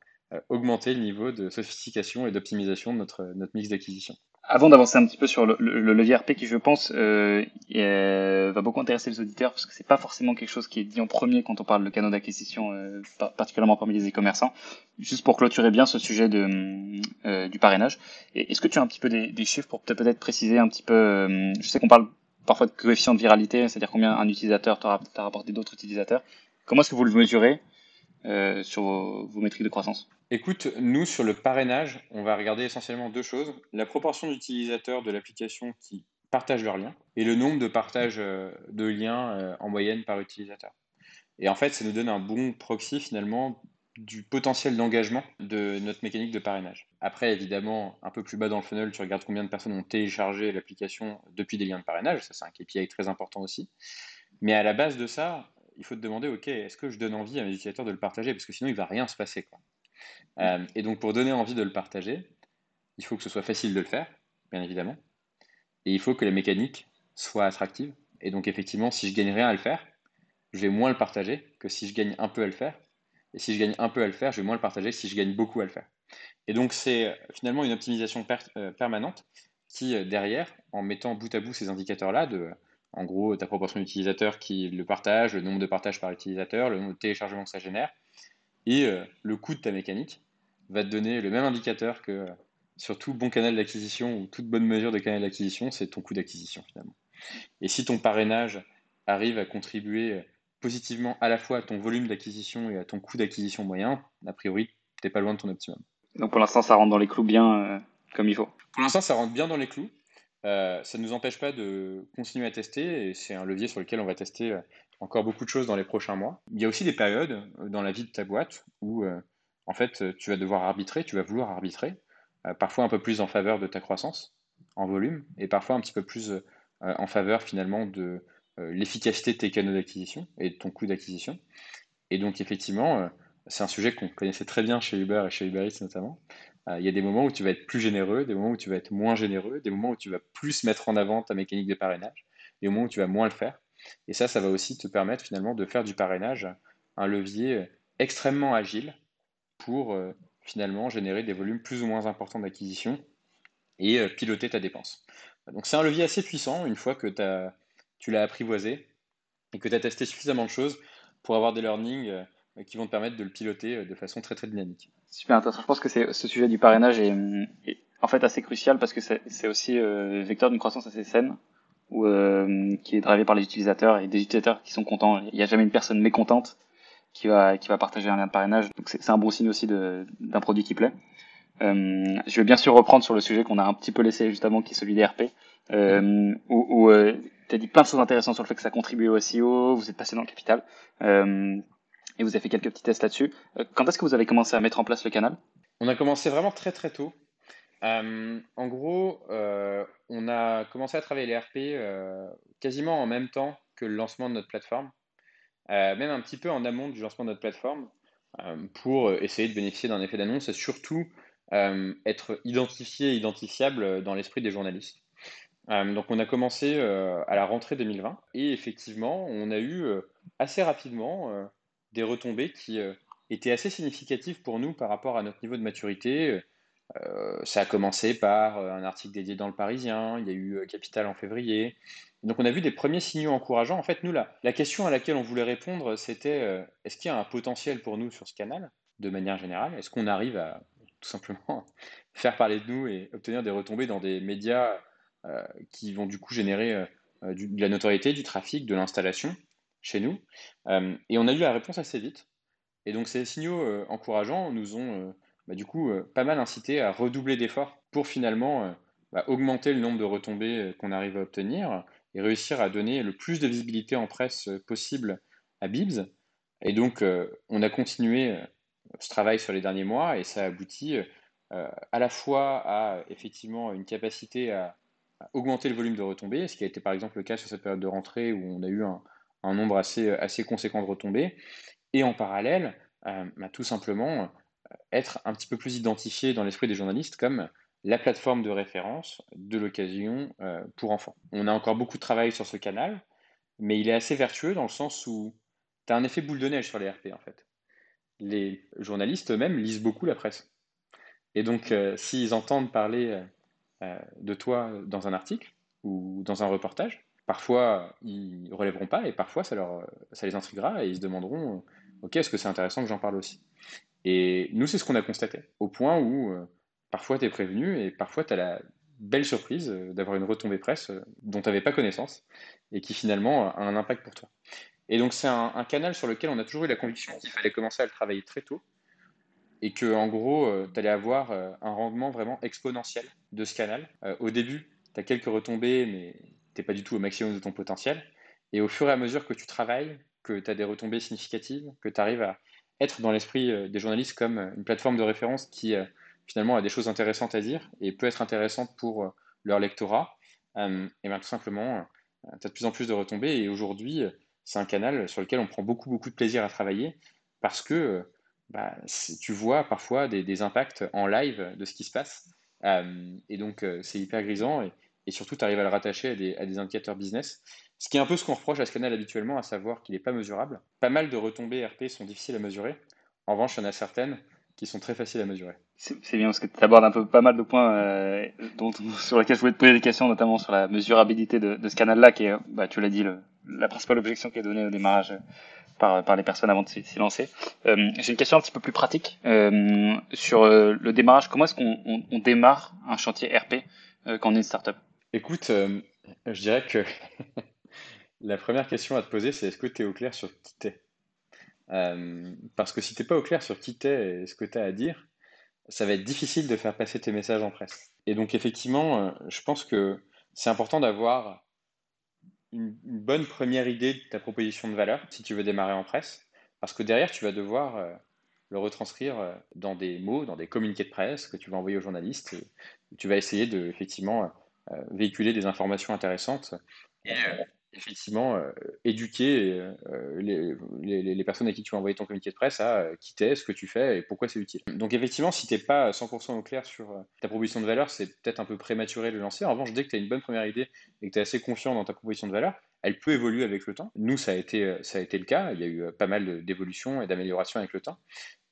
augmenter le niveau de sophistication et d'optimisation de notre, notre mix d'acquisition. Avant d'avancer un petit peu sur le, levier RP qui, je pense, euh, euh, va beaucoup intéresser les auditeurs parce que c'est pas forcément quelque chose qui est dit en premier quand on parle de canaux d'acquisition, euh, particulièrement parmi les e-commerçants. Juste pour clôturer bien ce sujet de, du parrainage, est-ce que tu as un petit peu des, chiffres pour peut-être préciser un petit peu Je sais qu'on parle parfois de coefficient de viralité, c'est-à-dire combien un utilisateur t'a rapporté d'autres utilisateurs. Comment est-ce que vous le mesurez euh, sur vos, métriques de croissance? Écoute, nous, sur le parrainage, on va regarder essentiellement deux choses. La proportion d'utilisateurs de l'application qui partagent leurs liens et le nombre de partages euh, de liens euh, en moyenne par utilisateur. Et en fait, ça nous donne un bon proxy finalement du potentiel d'engagement de notre mécanique de parrainage. Après, évidemment, un peu plus bas dans le funnel, tu regardes combien de personnes ont téléchargé l'application depuis des liens de parrainage, ça c'est un KPI très important aussi. Mais à la base de ça, il faut te demander, OK, est-ce que je donne envie à mes utilisateurs de le partager? Parce que sinon, il ne va rien se passer. Euh, et donc, pour donner envie de le partager, il faut que ce soit facile de le faire, bien évidemment. Et il faut que la mécanique soit attractive. Et donc, effectivement, si je gagne rien à le faire, je vais moins le partager que si je gagne un peu à le faire. Et si je gagne un peu à le faire, je vais moins le partager si je gagne beaucoup à le faire. Et donc, c'est euh, finalement une optimisation euh, permanente qui, derrière, en mettant bout à bout ces indicateurs-là de en gros, ta proportion d'utilisateurs qui le partagent, le nombre de partages par utilisateur, le nombre de téléchargements que ça génère, et euh, le coût de ta mécanique va te donner le même indicateur que euh, sur tout bon canal d'acquisition ou toute bonne mesure de canal d'acquisition, c'est ton coût d'acquisition finalement. Et si ton parrainage arrive à contribuer euh, positivement à la fois à ton volume d'acquisition et à ton coût d'acquisition moyen, a priori, tu n'es pas loin de ton optimum. Donc pour l'instant, ça rentre dans les clous bien comme il faut. Pour l'instant, ça rentre bien dans les clous. Euh, ça ne nous empêche pas de continuer à tester et c'est un levier sur lequel on va tester encore beaucoup de choses dans les prochains mois. Il y a aussi des périodes euh, dans la vie de ta boîte où en fait tu vas devoir arbitrer, tu vas vouloir arbitrer, parfois un peu plus en faveur de ta croissance en volume et parfois un petit peu plus en faveur finalement de l'efficacité de tes canaux d'acquisition et de ton coût d'acquisition. Et donc effectivement, c'est un sujet qu'on connaissait très bien chez Uber et chez Uber notamment. Euh, il y a des moments où tu vas être plus généreux, des moments où tu vas être moins généreux, des moments où tu vas plus mettre en avant ta mécanique de parrainage. et au moment où tu vas moins le faire. Et ça, ça va aussi te permettre finalement de faire du parrainage un levier extrêmement agile pour finalement générer des volumes plus ou moins importants d'acquisition et piloter ta dépense. Donc c'est un levier assez puissant une fois que tu l'as apprivoisé et que tu as testé suffisamment de choses pour avoir des learnings qui vont te permettre de le piloter de façon très très dynamique. Super intéressant. Je pense que ce sujet du parrainage est, en fait assez crucial parce que c'est aussi euh, vecteur d'une croissance assez saine ou euh, qui est drivé par les utilisateurs et des utilisateurs qui sont contents. Il n'y a jamais une personne mécontente qui va qui va partager un lien de parrainage. Donc c'est un bon signe aussi d'un produit qui plaît. Euh, je vais bien sûr reprendre sur le sujet qu'on a un petit peu laissé justement, qui est celui des RP, euh, où, où euh, tu as dit plein de choses intéressantes sur le fait que ça contribue au SEO, vous êtes passé dans le capital, euh, et vous avez fait quelques petits tests là-dessus. Euh, quand est-ce que vous avez commencé à mettre en place le canal? On a commencé vraiment très très tôt. Euh, en gros, on a commencé à travailler les RP quasiment en même temps que le lancement de notre plateforme, même un petit peu en amont du lancement de notre plateforme, pour essayer de bénéficier d'un effet d'annonce et surtout euh, être identifié et identifiable dans l'esprit des journalistes. Euh, donc on a commencé euh, à la rentrée 2020 et effectivement on a eu assez rapidement des retombées qui étaient assez significatives pour nous par rapport à notre niveau de maturité. Ça a commencé par un article dédié dans le Parisien, il y a eu Capital en février. Donc on a vu des premiers signaux encourageants. En fait, nous, là, la question à laquelle on voulait répondre, c'était est-ce qu'il y a un potentiel pour nous sur ce canal, de manière générale? Est-ce qu'on arrive à tout simplement [laughs] faire parler de nous et obtenir des retombées dans des médias euh, qui vont du coup générer euh, euh, de la notoriété, du trafic, de l'installation chez nous? et on a eu la réponse assez vite. Et donc ces signaux encourageants nous ont bah, du coup pas mal incité à redoubler d'efforts pour finalement bah, augmenter le nombre de retombées qu'on arrive à obtenir et réussir à donner le plus de visibilité en presse possible à Bibs. Et donc on a continué ce travail sur les derniers mois et ça aboutit euh, à la fois à effectivement une capacité à, augmenter le volume de retombées, ce qui a été par exemple le cas sur cette période de rentrée où on a eu un, nombre assez, assez conséquent de retombées, et en parallèle, euh, bah, tout simplement euh, être un petit peu plus identifié dans l'esprit des journalistes comme la plateforme de référence de l'occasion pour enfants. On a encore beaucoup de travail sur ce canal, mais il est assez vertueux dans le sens où tu as un effet boule de neige sur les RP en fait les journalistes eux-mêmes lisent beaucoup la presse. Et donc, euh, s'ils entendent parler euh, euh, de toi dans un article ou dans un reportage, parfois ils relèveront pas et parfois ça, leur, ça les intriguera et ils se demanderont Ok, est-ce que c'est intéressant que j'en parle aussi? Et nous, c'est ce qu'on a constaté, au point où parfois tu es prévenu et parfois tu as la belle surprise d'avoir une retombée presse dont tu n'avais pas connaissance et qui finalement a un impact pour toi. Et donc c'est un, canal sur lequel on a toujours eu la conviction qu'il fallait commencer à le travailler très tôt et que en gros, euh, tu allais avoir euh, un rendement vraiment exponentiel de ce canal. Euh, au début, tu as quelques retombées, mais tu n'es pas du tout au maximum de ton potentiel. Et au fur et à mesure que tu travailles, que tu as des retombées significatives, que tu arrives à être dans l'esprit des journalistes comme une plateforme de référence qui finalement a des choses intéressantes à dire et peut être intéressante pour leur lectorat, et bien tout simplement, tu as de plus en plus de retombées. Et aujourd'hui, c'est un canal sur lequel on prend beaucoup, beaucoup de plaisir à travailler parce que bah, tu vois parfois des, impacts en live de ce qui se passe. Euh, et donc, euh, c'est hyper grisant et, surtout, tu arrives à le rattacher à des, indicateurs business. Ce qui est un peu ce qu'on reproche à ce canal habituellement, à savoir qu'il n'est pas mesurable. Pas mal de retombées RP sont difficiles à mesurer. En revanche, il y en a certaines qui sont très faciles à mesurer. C'est bien parce que tu abordes un peu pas mal de points euh, dont, [laughs] sur lesquels je voulais te poser des questions, notamment sur la mesurabilité de, ce canal-là, qui est, bah, tu l'as dit, la principale objection qui est donnée au démarrage par, par les personnes avant de s'y lancer. Euh, J'ai une question un petit peu plus pratique euh, sur euh, le démarrage. Comment est-ce qu'on on, on démarre un chantier RP euh, quand on est une startup? Écoute, je dirais que [laughs] la première question à te poser, c'est est-ce que tu es au clair sur qui t'es? Euh, parce que si tu n'es pas au clair sur qui t'es et ce que tu as à dire, ça va être difficile de faire passer tes messages en presse. Et donc effectivement, euh, je pense que c'est important d'avoir une, bonne première idée de ta proposition de valeur si tu veux démarrer en presse, parce que derrière, tu vas devoir euh, le retranscrire dans des mots, dans des communiqués de presse que tu vas envoyer aux journalistes. Tu vas essayer de effectivement véhiculer des informations intéressantes effectivement euh, éduquer les, les, personnes à qui tu as envoyé ton communiqué de presse à qui t'es, ce que tu fais et pourquoi c'est utile. Donc effectivement, si tu n'es pas 100% au clair sur ta proposition de valeur, c'est peut-être un peu prématuré de le lancer. En revanche, dès que tu as une bonne première idée et que tu es assez confiant dans ta proposition de valeur, elle peut évoluer avec le temps. Nous, ça a été, ça a été le cas. Il y a eu pas mal d'évolutions et d'améliorations avec le temps.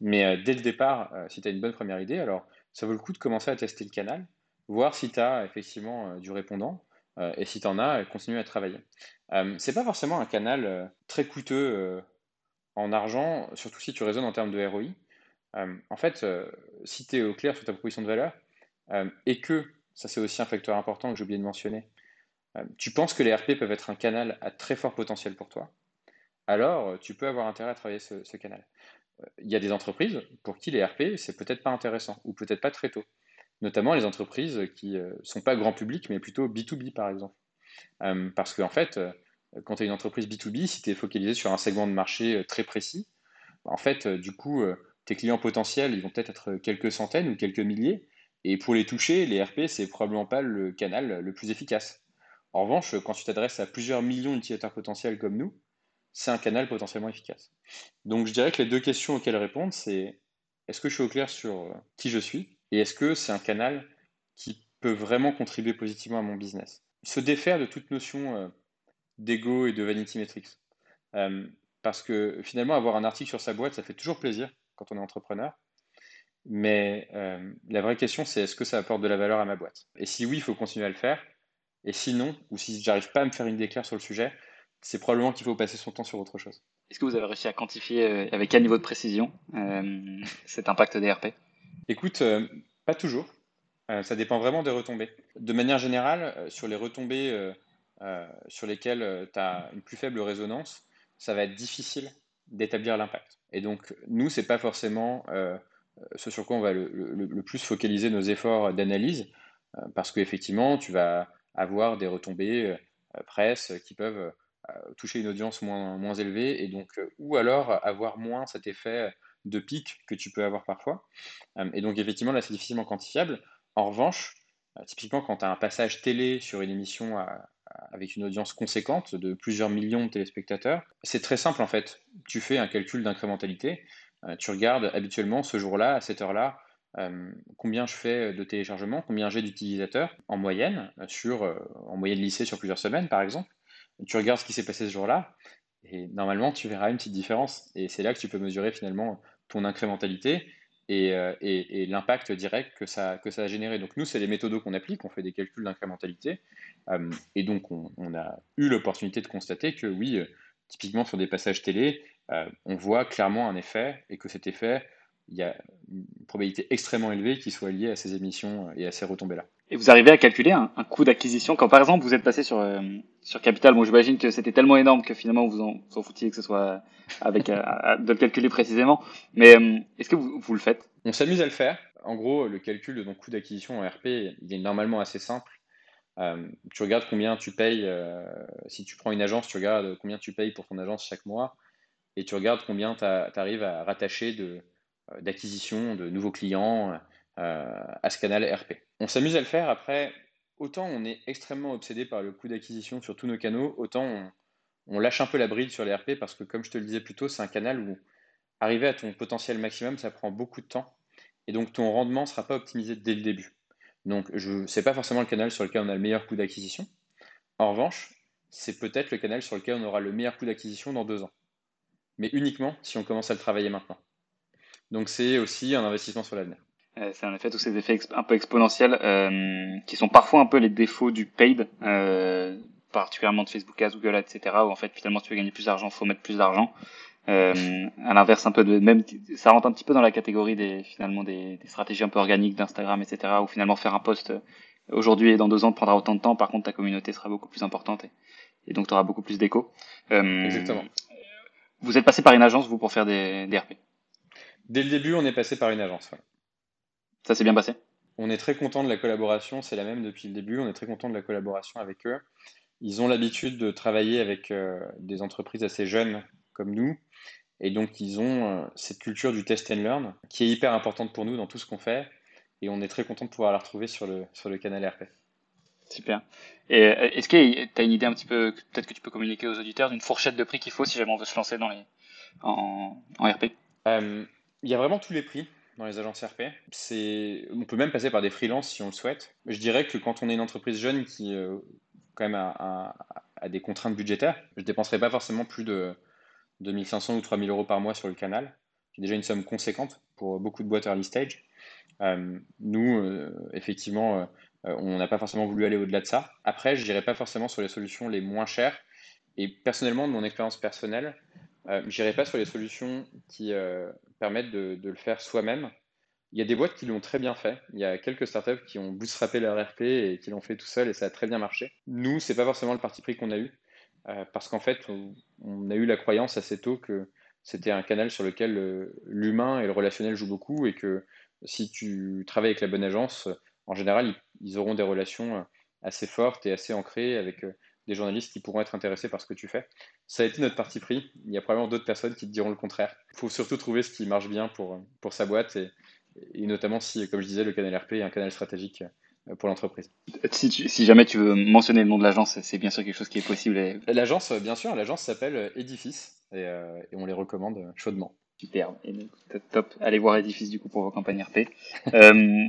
Mais dès le départ, si tu as une bonne première idée, alors ça vaut le coup de commencer à tester le canal, voir si tu as effectivement du répondant et si tu en as, continuer à travailler. c'est pas forcément un canal très coûteux en argent, surtout si tu raisonnes en termes de ROI. en fait, si tu es au clair sur ta proposition de valeur et que, ça c'est aussi un facteur important que j'ai oublié de mentionner, tu penses que les RP peuvent être un canal à très fort potentiel pour toi, alors tu peux avoir intérêt à travailler ce canal il y a des entreprises pour qui les RP, c'est peut-être pas intéressant, ou peut-être pas très tôt. Notamment les entreprises qui ne euh, sont pas grand public, mais plutôt B2B, par exemple. Euh, parce qu'en fait, euh, quand tu es une entreprise B2B, si tu es focalisé sur un segment de marché très précis, en fait, du coup, tes clients potentiels, ils vont peut-être être quelques centaines ou quelques milliers. Et pour les toucher, les RP, c'est probablement pas le canal le plus efficace. En revanche, quand tu t'adresses à plusieurs millions d'utilisateurs potentiels comme nous, c'est un canal potentiellement efficace. Donc je dirais que les deux questions auxquelles répondre, c'est est-ce que je suis au clair sur qui je suis? Et est-ce que c'est un canal qui peut vraiment contribuer positivement à mon business? Se défaire de toute notion euh, d'ego et de vanity metrics. Euh, parce que finalement, avoir un article sur sa boîte, ça fait toujours plaisir quand on est entrepreneur. Mais la vraie question, c'est est-ce que ça apporte de la valeur à ma boîte? Et si oui, il faut continuer à le faire. Et sinon, ou si j'arrive pas à me faire une déclaration sur le sujet, c'est probablement qu'il faut passer son temps sur autre chose. Est-ce que vous avez réussi à quantifier euh, avec quel niveau de précision euh, [laughs] cet impact des RP Écoute, euh, pas toujours. ça dépend vraiment des retombées. De manière générale, sur les retombées sur lesquelles tu as une plus faible résonance, ça va être difficile d'établir l'impact. Et donc, nous, c'est pas forcément ce sur quoi on va le, le plus focaliser nos efforts d'analyse, parce qu'effectivement, tu vas avoir des retombées presse qui peuvent toucher une audience moins, moins élevée et donc euh, ou alors avoir moins cet effet de pic que tu peux avoir parfois. Euh, et donc effectivement là c'est difficilement quantifiable. En revanche, euh, typiquement quand tu as un passage télé sur une émission avec une audience conséquente de plusieurs millions de téléspectateurs, c'est très simple en fait. Tu fais un calcul d'incrémentalité, tu regardes habituellement ce jour-là, à cette heure-là, combien je fais de téléchargements, combien j'ai d'utilisateurs en moyenne, sur, en moyenne lycée sur plusieurs semaines par exemple tu regardes ce qui s'est passé ce jour-là, et normalement, tu verras une petite différence. Et c'est là que tu peux mesurer finalement ton incrémentalité et, euh, et, l'impact direct que ça, que ça a généré. Donc nous, c'est les méthodes qu'on applique, on fait des calculs d'incrémentalité. Euh, et donc, on, a eu l'opportunité de constater que oui, euh, typiquement sur des passages télé, on voit clairement un effet et que cet effet, il y a une probabilité extrêmement élevée qu'il soit lié à ces émissions et à ces retombées-là. Et vous arrivez à calculer un, coût d'acquisition quand par exemple vous êtes passé sur euh, sur Capital. Bon, j'imagine que c'était tellement énorme que finalement vous en, vous en foutiez que ce soit avec euh, [laughs] de le calculer précisément. Mais euh, est-ce que vous, vous, le faites? On s'amuse à le faire. En gros, le calcul de ton coût d'acquisition en RP, il est normalement assez simple. tu regardes combien tu payes. si tu prends une agence, tu regardes combien tu payes pour ton agence chaque mois, et tu regardes combien tu arrives à rattacher de d'acquisition de nouveaux clients euh, à ce canal RP. On s'amuse à le faire. Après, autant on est extrêmement obsédé par le coût d'acquisition sur tous nos canaux, autant on, lâche un peu la bride sur les RP parce que, comme je te le disais plus tôt, c'est un canal où arriver à ton potentiel maximum, ça prend beaucoup de temps. Et donc, ton rendement ne sera pas optimisé dès le début. Donc, je n'est pas forcément le canal sur lequel on a le meilleur coût d'acquisition. En revanche, c'est peut-être le canal sur lequel on aura le meilleur coût d'acquisition dans deux ans. Mais uniquement si on commence à le travailler maintenant. Donc, c'est aussi un investissement sur l'avenir. Euh, c'est en effet tous ces effets un peu exponentiels euh, qui sont parfois un peu les défauts du paid, euh, particulièrement de Facebook Ads, Google Ads, etc. Où en fait finalement tu veux gagner plus d'argent, faut mettre plus d'argent. Euh, à l'inverse un peu de même, ça rentre un petit peu dans la catégorie des finalement des, des stratégies un peu organiques d'Instagram, etc. Où finalement faire un post aujourd'hui et dans deux ans te prendra autant de temps. Par contre ta communauté sera beaucoup plus importante et, et donc tu auras beaucoup plus d'écho. Euh, Exactement. Vous êtes passé par une agence vous pour faire des, des RP Dès le début on est passé par une agence. Ouais. Ça s'est bien passé On est très content de la collaboration, c'est la même depuis le début, on est très content de la collaboration avec eux. Ils ont l'habitude de travailler avec euh, des entreprises assez jeunes comme nous, et donc ils ont euh, cette culture du test and learn qui est hyper importante pour nous dans tout ce qu'on fait, et on est très content de pouvoir la retrouver sur le, sur le canal RP. Super. Et est-ce que tu as une idée un petit peu, peut-être que tu peux communiquer aux auditeurs, d'une fourchette de prix qu'il faut si jamais on veut se lancer dans les, en, en RP Il y a vraiment tous les prix dans les agences RP. On peut même passer par des freelances si on le souhaite. Je dirais que quand on est une entreprise jeune qui, quand même, a, des contraintes budgétaires, je ne dépenserai pas forcément plus de 2500 ou 3000 euros par mois sur le canal, qui est déjà une somme conséquente pour beaucoup de boîtes early stage. Euh, nous, euh, effectivement, euh, on n'a pas forcément voulu aller au-delà de ça. Après, je n'irai pas forcément sur les solutions les moins chères. Et personnellement, de mon expérience personnelle, je n'irai pas sur les solutions qui permettent de, le faire soi-même. Il y a des boîtes qui l'ont très bien fait. Il y a quelques startups qui ont bootstrappé leur RP et qui l'ont fait tout seul et ça a très bien marché. Nous, c'est pas forcément le parti pris qu'on a eu parce qu'en fait, on, a eu la croyance assez tôt que c'était un canal sur lequel l'humain et le relationnel jouent beaucoup et que si tu travailles avec la bonne agence, en général, ils, auront des relations euh, assez fortes et assez ancrées avec euh, des journalistes qui pourront être intéressés par ce que tu fais. Ça a été notre parti pris. Il y a probablement d'autres personnes qui te diront le contraire. Il faut surtout trouver ce qui marche bien pour, pour sa boîte et, et notamment si, comme je disais, le canal RP est un canal stratégique euh, pour l'entreprise. Si, si, jamais tu veux mentionner le nom de l'agence, c'est bien sûr quelque chose qui est possible. L'agence, bien sûr, l'agence s'appelle Edifice et, et, on les recommande chaudement. Superbe. top. Allez voir Edifice du coup pour vos campagnes RP. euh,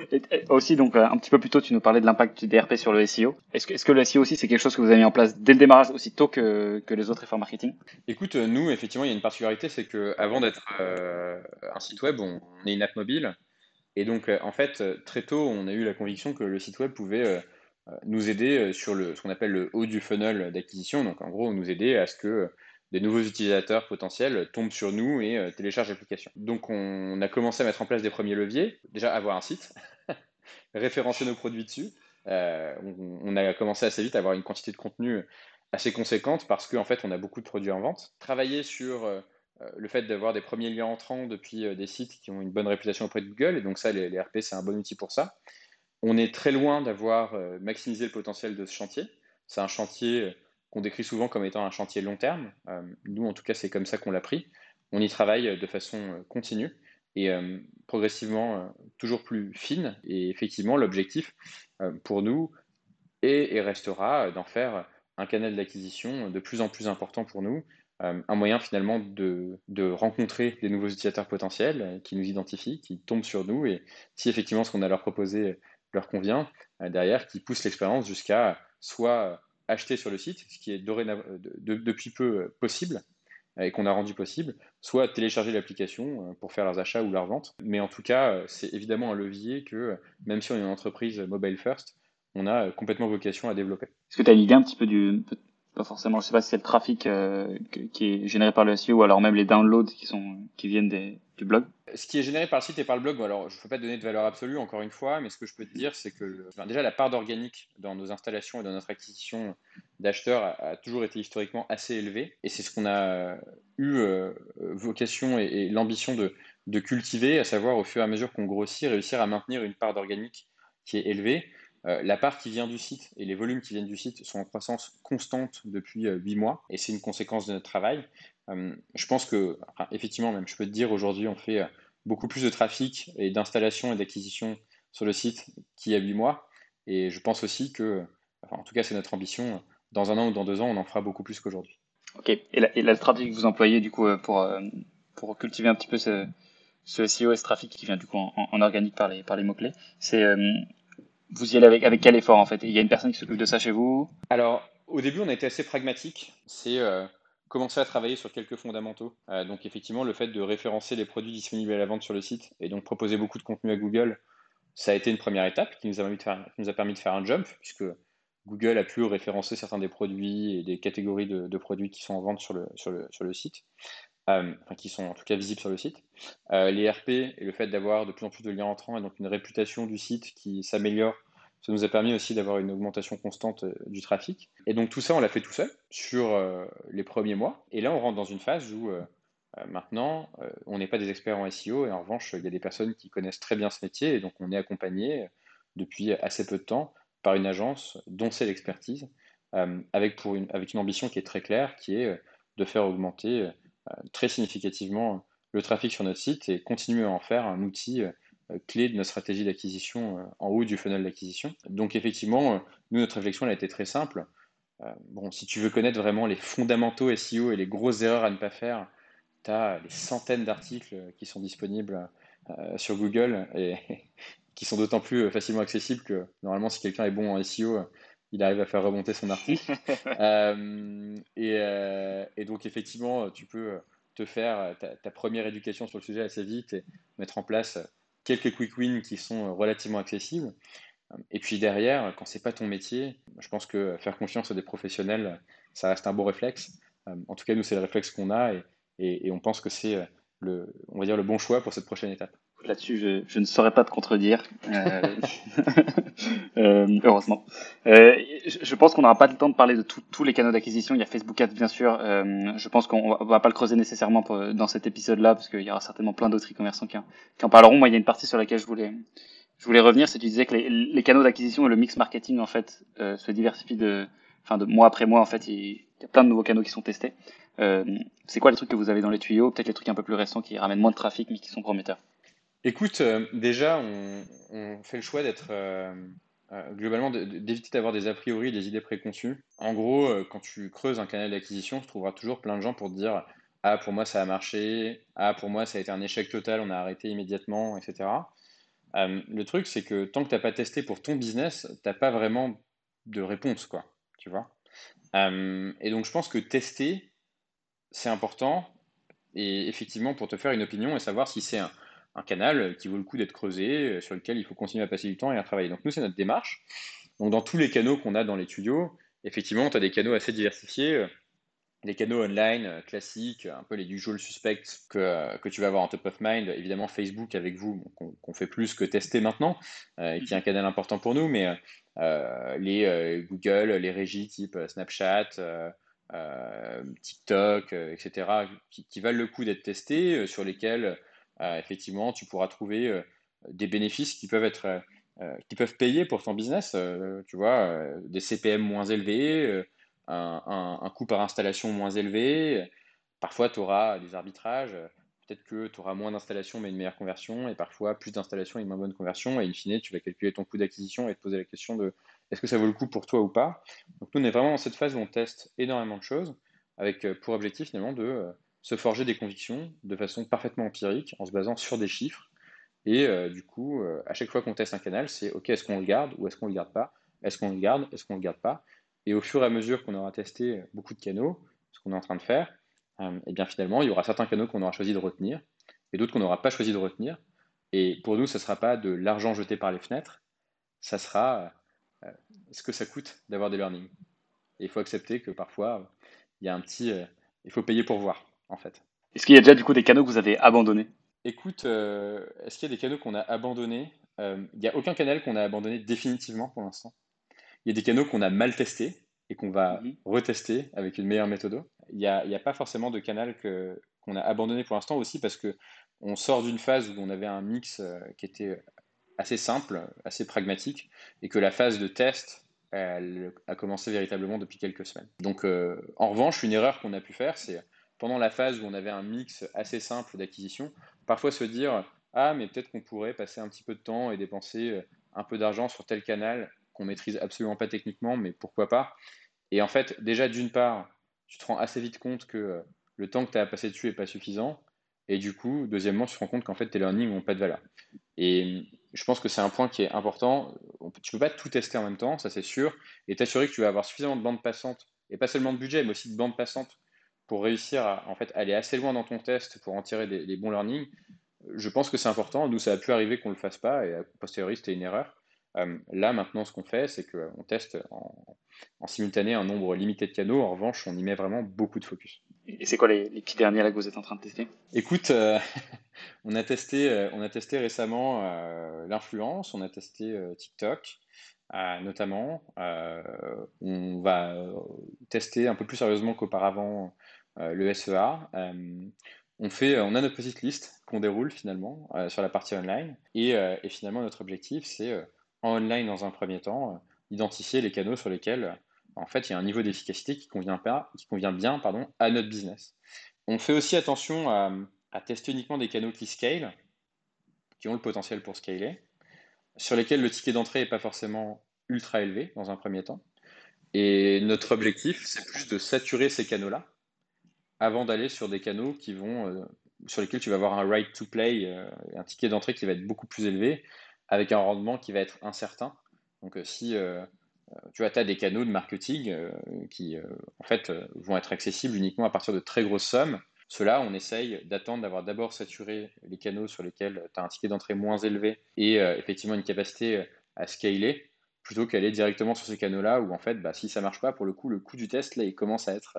[laughs] aussi, donc un petit peu plus tôt, tu nous parlais de l'impact des RP sur le SEO. Est-ce que, le SEO aussi, c'est quelque chose que vous avez mis en place dès le démarrage, aussi tôt que, que les autres efforts marketing? Écoute, nous, effectivement, il y a une particularité, c'est que avant d'être euh, un site web, on, est une app mobile. Et donc, euh, en fait, très tôt, on a eu la conviction que le site web pouvait euh, nous aider sur le, ce qu'on appelle le haut du funnel d'acquisition. Donc, en gros, nous aider à ce que des nouveaux utilisateurs potentiels tombent sur nous et euh, téléchargent l'application. Donc on a commencé à mettre en place des premiers leviers. Déjà avoir un site, [laughs] référencer nos produits dessus. Euh, on, a commencé assez vite à avoir une quantité de contenu assez conséquente parce qu'en fait on a beaucoup de produits en vente. Travailler sur euh, le fait d'avoir des premiers liens entrants depuis des sites qui ont une bonne réputation auprès de Google et donc ça les RP c'est un bon outil pour ça. On est très loin d'avoir maximisé le potentiel de ce chantier. C'est un chantier qu'on décrit souvent comme étant un chantier long terme. Euh, nous, en tout cas, c'est comme ça qu'on l'a pris. On y travaille de façon euh, continue et euh, progressivement toujours plus fine. Et effectivement, l'objectif pour nous est et restera d'en faire un canal d'acquisition de plus en plus important pour nous, un moyen finalement de, de, rencontrer des nouveaux utilisateurs potentiels qui nous identifient, qui tombent sur nous et si effectivement ce qu'on a leur proposer leur convient, derrière, qui pousse l'expérience jusqu'à soit acheter sur le site, ce qui est euh, depuis peu euh, possible euh, et qu'on a rendu possible, soit télécharger l'application pour faire leurs achats ou leurs ventes. Mais en tout cas, c'est évidemment un levier que, même si on est une entreprise mobile first, on a complètement vocation à développer. Est-ce que tu as une idée un petit peu du, pas forcément, je sais pas si c'est le trafic qui est généré par le SEO ou alors même les downloads qui, sont, qui viennent du blog ce qui est généré par le site et par le blog, alors je ne peux pas donner de valeur absolue encore une fois, mais ce que je peux te dire, c'est que déjà la part d'organique dans nos installations et dans notre acquisition d'acheteurs a, toujours été historiquement assez élevée. Et c'est ce qu'on a eu euh, vocation et, l'ambition de, de, cultiver, à savoir au fur et à mesure qu'on grossit, réussir à maintenir une part d'organique qui est élevée. Euh, la part qui vient du site et les volumes qui viennent du site sont en croissance constante depuis euh, mois et c'est une conséquence de notre travail. Euh, je pense que, effectivement, même je peux te dire, aujourd'hui, on fait beaucoup plus de trafic et d'installation et d'acquisition sur le site qu'il y a huit mois. Et je pense aussi que, en tout cas, c'est notre ambition, dans un an ou dans deux ans, on en fera beaucoup plus qu'aujourd'hui. Ok. Et la, stratégie que vous employez, du coup, pour, pour cultiver un petit peu ce, ce SEO et ce trafic qui vient, du coup, en, organique par les, par les mots-clés, c'est vous y allez avec, quel effort en fait? Il y a une personne qui s'occupe de ça chez vous? Alors, au début, on a été assez pragmatique. C'est euh, commencer à travailler sur quelques fondamentaux. Euh, donc, effectivement, le fait de référencer les produits disponibles à la vente sur le site et donc proposer beaucoup de contenu à Google, ça a été une première étape qui nous a permis de faire, un jump, puisque Google a pu référencer certains des produits et des catégories de, produits qui sont en vente sur le site. Euh, qui sont en tout cas visibles sur le site. Euh, les RP et le fait d'avoir de plus en plus de liens entrants et donc une réputation du site qui s'améliore, ça nous a permis aussi d'avoir une augmentation constante euh, du trafic. Et donc tout ça, on l'a fait tout seul sur les premiers mois. Et là, on rentre dans une phase où maintenant, on n'est pas des experts en SEO et en revanche, il y a des personnes qui connaissent très bien ce métier et donc on est accompagné depuis assez peu de temps par une agence dont c'est l'expertise, avec, pour une, avec une ambition qui est très claire, qui est de faire augmenter très significativement le trafic sur notre site et continuer à en faire un outil clé de notre stratégie d'acquisition en haut du funnel d'acquisition. Donc effectivement, nous, notre réflexion a été très simple. si tu veux connaître vraiment les fondamentaux SEO et les grosses erreurs à ne pas faire, tu as les centaines d'articles qui sont disponibles sur Google et [laughs] qui sont d'autant plus facilement accessibles que normalement si quelqu'un est bon en SEO, il arrive à faire remonter son article. [laughs] et, donc effectivement, tu peux te faire ta, première éducation sur le sujet assez vite et mettre en place quelques quick wins qui sont relativement accessibles. Et puis derrière, quand c'est pas ton métier, je pense que faire confiance à des professionnels, ça reste un bon réflexe. En tout cas, nous, c'est le réflexe qu'on a et, et, on pense que c'est le, on va dire, le bon choix pour cette prochaine étape. Là-dessus, je, je, ne saurais pas te contredire, euh, [laughs] euh, heureusement. Euh, je, je, pense qu'on n'aura pas le temps de parler de tous les canaux d'acquisition. Il y a Facebook Ads, bien sûr. Euh, je pense qu'on va, va pas le creuser nécessairement pour, dans cet épisode-là, parce qu'il y aura certainement plein d'autres e-commerçants qui, qui, en parleront. Moi, il y a une partie sur laquelle je voulais, je voulais revenir, c'est que tu disais que les, les canaux d'acquisition et le mix marketing, en fait, euh, se diversifient de, enfin, de mois après mois. En fait, il, il y a plein de nouveaux canaux qui sont testés. C'est quoi les trucs que vous avez dans les tuyaux? Peut-être les trucs un peu plus récents qui ramènent moins de trafic, mais qui sont prometteurs. Écoute, euh, déjà, on, fait le choix d'être euh, euh, globalement d'éviter d'avoir des a priori, des idées préconçues. En gros, quand tu creuses un canal d'acquisition, tu trouveras toujours plein de gens pour te dire Ah, pour moi, ça a marché. Ah, pour moi, ça a été un échec total, on a arrêté immédiatement, etc. le truc, c'est que tant que tu n'as pas testé pour ton business, tu n'as pas vraiment de réponse, quoi. Tu vois? Et donc, je pense que tester, c'est important. Et effectivement, pour te faire une opinion et savoir si c'est un un canal qui vaut le coup d'être creusé, euh, sur lequel il faut continuer à passer du temps et à travailler. Donc nous, c'est notre démarche. Donc dans tous les canaux qu'on a dans les studios, effectivement, tu as des canaux assez diversifiés. Les canaux online euh, classiques, un peu les usual suspects que, euh, que tu vas avoir en top of mind, évidemment Facebook avec vous, qu'on fait plus que tester maintenant, et qui est un canal important pour nous, mais les Google, les régies type Snapchat, TikTok, etc., qui, qui, valent le coup d'être testés, sur lesquels euh, effectivement, tu pourras trouver euh, des bénéfices qui peuvent être euh, qui peuvent payer pour ton business, tu vois, des CPM moins élevés, un, un, coût par installation moins élevé. Parfois, tu auras des arbitrages. Peut-être que tu auras moins d'installations mais une meilleure conversion, et parfois plus d'installations et une moins bonne conversion. Et in fine, tu vas calculer ton coût d'acquisition et te poser la question de est-ce que ça vaut le coup pour toi ou pas? Donc, nous, on est vraiment dans cette phase où on teste énormément de choses, avec pour objectif finalement de se forger des convictions de façon parfaitement empirique, en se basant sur des chiffres. Et euh, du coup, euh, à chaque fois qu'on teste un canal, c'est OK, est-ce qu'on le garde ou est-ce qu'on ne le garde pas? Est-ce qu'on le garde? Est-ce qu'on ne le garde pas? Et au fur et à mesure qu'on aura testé beaucoup de canaux, ce qu'on est en train de faire, et euh, eh bien finalement, il y aura certains canaux qu'on aura choisi de retenir et d'autres qu'on n'aura pas choisi de retenir. Et pour nous, ce ne sera pas de l'argent jeté par les fenêtres, ça sera ce que ça coûte d'avoir des learnings. Et il faut accepter que parfois, il y a un petit... il faut payer pour voir en fait. Est-ce qu'il y a déjà du coup des canaux que vous avez abandonnés? Écoute, euh, est-ce qu'il y a des canaux qu'on a abandonnés? Euh, Il n'y a aucun canal qu'on a abandonné définitivement pour l'instant. Il y a des canaux qu'on a mal testés et qu'on va mhm. retester avec une meilleure méthode. Il n'y a, a, pas forcément de canal qu'on a abandonné pour l'instant aussi parce que on sort d'une phase où on avait un mix euh, qui était assez simple, assez pragmatique, et que la phase de test elle a commencé véritablement depuis quelques semaines. Donc, en revanche, une erreur qu'on a pu faire, c'est pendant la phase où on avait un mix assez simple d'acquisition, parfois se dire ah mais peut-être qu'on pourrait passer un petit peu de temps et dépenser euh, un peu d'argent sur tel canal qu'on maîtrise absolument pas techniquement, mais pourquoi pas? Et en fait, déjà d'une part, tu te rends assez vite compte que euh, le temps que tu as passé dessus est pas suffisant, et du coup, deuxièmement, tu te rends compte qu'en fait tes learnings n'ont pas de valeur. Et je pense que c'est un point qui est important. Tu peux pas tout tester en même temps, ça c'est sûr, et t'assurer que tu vas avoir suffisamment de bandes passantes, et pas seulement de budget, mais aussi de bandes passantes pour réussir à en fait, aller assez loin dans ton test pour en tirer des, bons learnings, je pense que c'est important. Nous, ça a pu arriver qu'on ne le fasse pas et a posteriori, c'était une erreur. Euh, là, maintenant, ce qu'on fait, c'est qu'on teste en, simultané un nombre limité de canaux. En revanche, on y met vraiment beaucoup de focus. Et c'est quoi les, les, petits derniers là que vous êtes en train de tester? Écoute, euh, [laughs] on, a testé, euh, on a testé récemment l'influence, on a testé TikTok. notamment, on va tester un peu plus sérieusement qu'auparavant euh, le SEA. Euh, on, fait, on a notre petite liste qu'on déroule finalement euh, sur la partie online. Et, finalement, notre objectif, c'est en online dans un premier temps, identifier les canaux sur lesquels en fait, il y a un niveau d'efficacité qui convient, pas, qui convient bien pardon, à notre business. On fait aussi attention à, tester uniquement des canaux qui scale. qui ont le potentiel pour scaler, sur lesquels le ticket d'entrée n'est pas forcément ultra élevé dans un premier temps. Et notre objectif, c'est plus de saturer ces canaux-là avant d'aller sur des canaux qui vont, euh, sur lesquels tu vas avoir un right to play, euh, un ticket d'entrée qui va être beaucoup plus élevé, avec un rendement qui va être incertain. Donc euh, si tu as des canaux de marketing qui en fait vont être accessibles uniquement à partir de très grosses sommes, cela, on essaye d'attendre d'avoir d'abord saturé les canaux sur lesquels tu as un ticket d'entrée moins élevé et effectivement une capacité à scaler plutôt qu'aller directement sur ces canaux-là où en fait, bah, si ça marche pas, pour le coup, le coût du test, là, il commence à être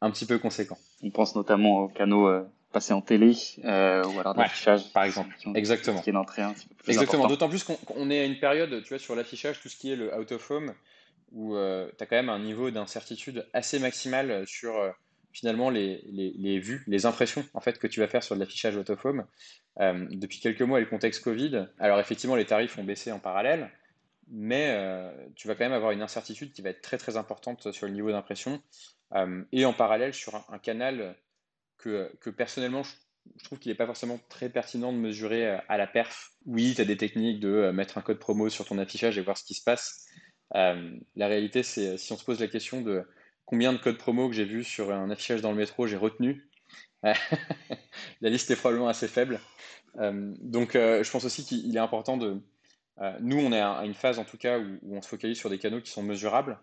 un petit peu conséquent. On pense notamment aux canaux euh, passés en télé euh, ou alors d'affichage. par exemple. Exactement. Qui est d'entrée un petit peu plus Exactement. D'autant plus qu'on est à une période, tu vois, sur l'affichage, tout ce qui est le out of home, où euh, tu as quand même un niveau d'incertitude assez maximal sur finalement les, les, les, vues, les impressions en fait que tu vas faire sur de l'affichage out of home. depuis quelques mois et le contexte Covid, alors effectivement les tarifs ont baissé en parallèle, mais tu vas quand même avoir une incertitude qui va être très très importante sur le niveau d'impression. Euh, et en parallèle, sur un, canal que, que, personnellement, je, trouve qu'il n'est pas forcément très pertinent de mesurer euh, à la perf. Oui, tu as des techniques de euh, mettre un code promo sur ton affichage et voir ce qui se passe. la réalité, c'est si on se pose la question de combien de codes promo que j'ai vu sur un affichage dans le métro, j'ai retenu, [laughs] la liste est probablement assez faible. donc, je pense aussi qu'il est important de. Nous, on est à une phase en tout cas où, on se focalise sur des canaux qui sont mesurables,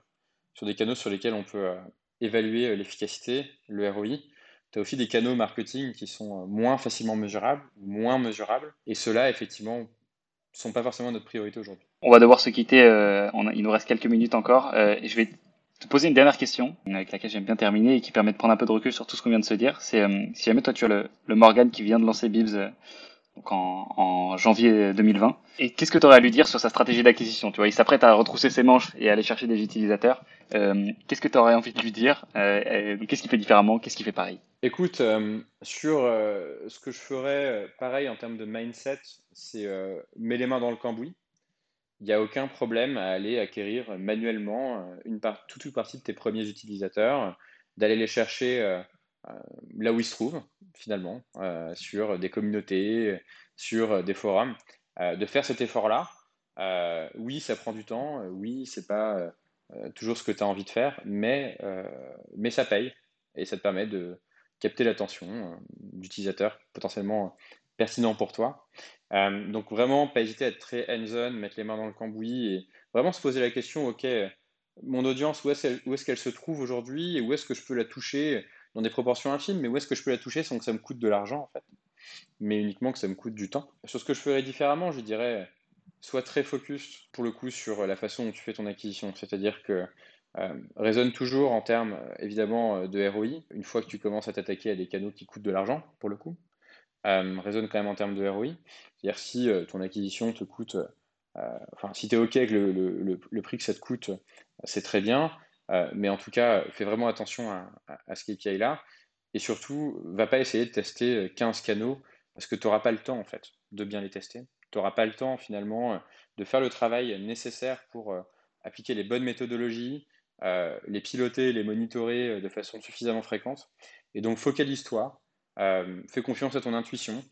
sur des canaux sur lesquels on peut évaluer euh, l'efficacité, le ROI. Tu as aussi des canaux marketing qui sont euh, moins facilement mesurables, moins mesurables, et ceux-là, effectivement, ne sont pas forcément notre priorité aujourd'hui. On va devoir se quitter, euh, il nous reste quelques minutes encore, je vais te poser une dernière question, avec laquelle j'aime bien terminer, et qui permet de prendre un peu de recul sur tout ce qu'on vient de se dire. C'est si jamais toi tu as le, le Morgan qui vient de lancer Bibs en, janvier 2020. Et qu'est-ce que tu aurais à lui dire sur sa stratégie d'acquisition? Tu vois, il s'apprête à retrousser ses manches et à aller chercher des utilisateurs. Euh, qu'est-ce que tu aurais envie de lui dire? Euh, Qu'est-ce qu'il fait différemment? Qu'est-ce qu'il fait pareil? Écoute, euh, sur ce que je ferais pareil en termes de mindset, c'est mets les mains dans le cambouis. Il n'y a aucun problème à aller acquérir manuellement une part, toute une partie de tes premiers utilisateurs, d'aller les chercher euh, là où il se trouve, finalement, euh, sur des communautés, sur des forums, euh, de faire cet effort-là. oui, ça prend du temps, oui, c'est pas toujours ce que tu as envie de faire, mais, mais ça paye et ça te permet de capter l'attention d'utilisateurs potentiellement pertinents pour toi. donc vraiment, pas hésiter à être très hands-on, mettre les mains dans le cambouis et vraiment se poser la question, ok, mon audience, où est-ce qu'elle se trouve aujourd'hui et où est-ce que je peux la toucher dans des proportions infimes, mais où est-ce que je peux la toucher sans que ça me coûte de l'argent, en fait? Mais uniquement que ça me coûte du temps. Sur ce que je ferais différemment, je dirais, sois très focus, pour le coup, sur la façon dont tu fais ton acquisition. C'est-à-dire que euh, raisonne toujours en termes, euh, évidemment, euh, de ROI, une fois que tu commences à t'attaquer à des canaux qui coûtent de l'argent, pour le coup. Euh, raisonne quand même en termes de ROI. C'est-à-dire si ton acquisition te coûte, enfin, si tu es OK avec le, le, prix que ça te coûte, c'est très bien. Euh, mais en tout cas, fais vraiment attention à, à, ce KPI-là. Et surtout, va pas essayer de tester 15 canaux parce que tu n'auras pas le temps en fait de bien les tester. Tu n'auras pas le temps finalement de faire le travail nécessaire pour euh, appliquer les bonnes méthodologies, euh, les piloter, les monitorer de façon suffisamment fréquente. Et donc focalise-toi, fais confiance à ton intuition.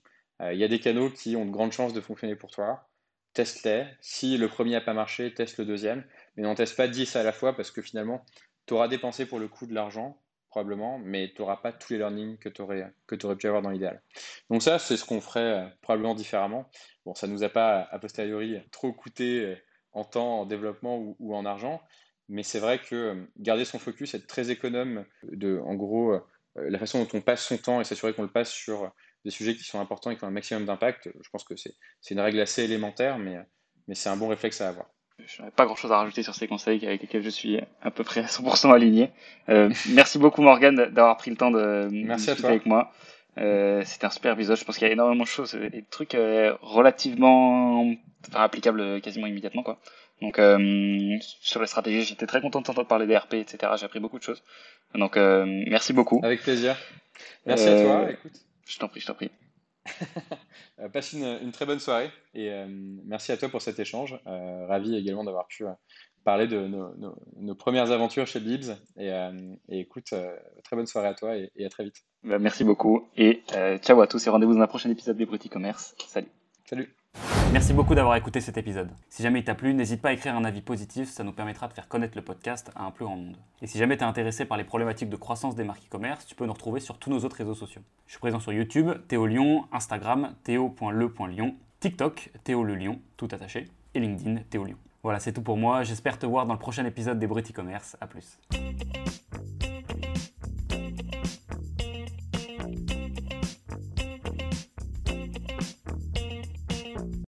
Il y a des canaux qui ont de grandes chances de fonctionner pour toi teste-les. Si le premier n'a pas marché, teste le deuxième. Mais n'en teste pas 10 à la fois parce que finalement, tu auras dépensé pour le coût de l'argent, probablement, mais tu n'auras pas tous les learnings que tu aurais, aurais pu avoir dans l'idéal. Donc ça, c'est ce qu'on ferait euh, probablement différemment. Bon, ça ne nous a pas, a posteriori, trop coûté euh, en temps, en développement ou, en argent, mais c'est vrai que euh, garder son focus, être très économe de, en gros, la façon dont on passe son temps et s'assurer qu'on le passe sur des sujets qui sont importants et qui ont un maximum d'impact. Je pense que c'est une règle assez élémentaire, mais, mais c'est un bon réflexe à avoir. Je n'aurais pas grand chose à rajouter sur ces conseils avec lesquels je suis à peu près 100% aligné. Euh, [laughs] merci beaucoup Morgan d'avoir pris le temps de discuter avec moi. Euh, C'était un super épisode. Je pense qu'il y a énormément de choses, des trucs euh, relativement applicables quasiment immédiatement. Quoi. Donc euh, sur les stratégies, j'étais très content d'entendre parler des RP, etc. J'ai appris beaucoup de choses. Donc euh, merci beaucoup. Avec plaisir. Merci à toi. Écoute. Je t'en prie, je t'en prie. Euh, passe une, très bonne soirée et euh, merci à toi pour cet échange. Euh, ravi également d'avoir pu parler de nos, premières aventures chez Bibs. Et, écoute, très bonne soirée à toi et, à très vite. Bah, merci beaucoup et ciao à tous et rendez-vous dans un prochain épisode des Brutis Commerce. Salut. Salut. Merci beaucoup d'avoir écouté cet épisode. Si jamais il t'a plu, n'hésite pas à écrire un avis positif, ça nous permettra de faire connaître le podcast à un plus grand monde. Et si jamais tu es intéressé par les problématiques de croissance des marques e-commerce, tu peux nous retrouver sur tous nos autres réseaux sociaux. Je suis présent sur YouTube, Théo Lyon, Instagram, théo.le.lyon, TikTok, Théo le Lyon, tout attaché, et LinkedIn, Théo Lyon. Voilà, c'est tout pour moi. J'espère te voir dans le prochain épisode des Brut e-commerce. A plus.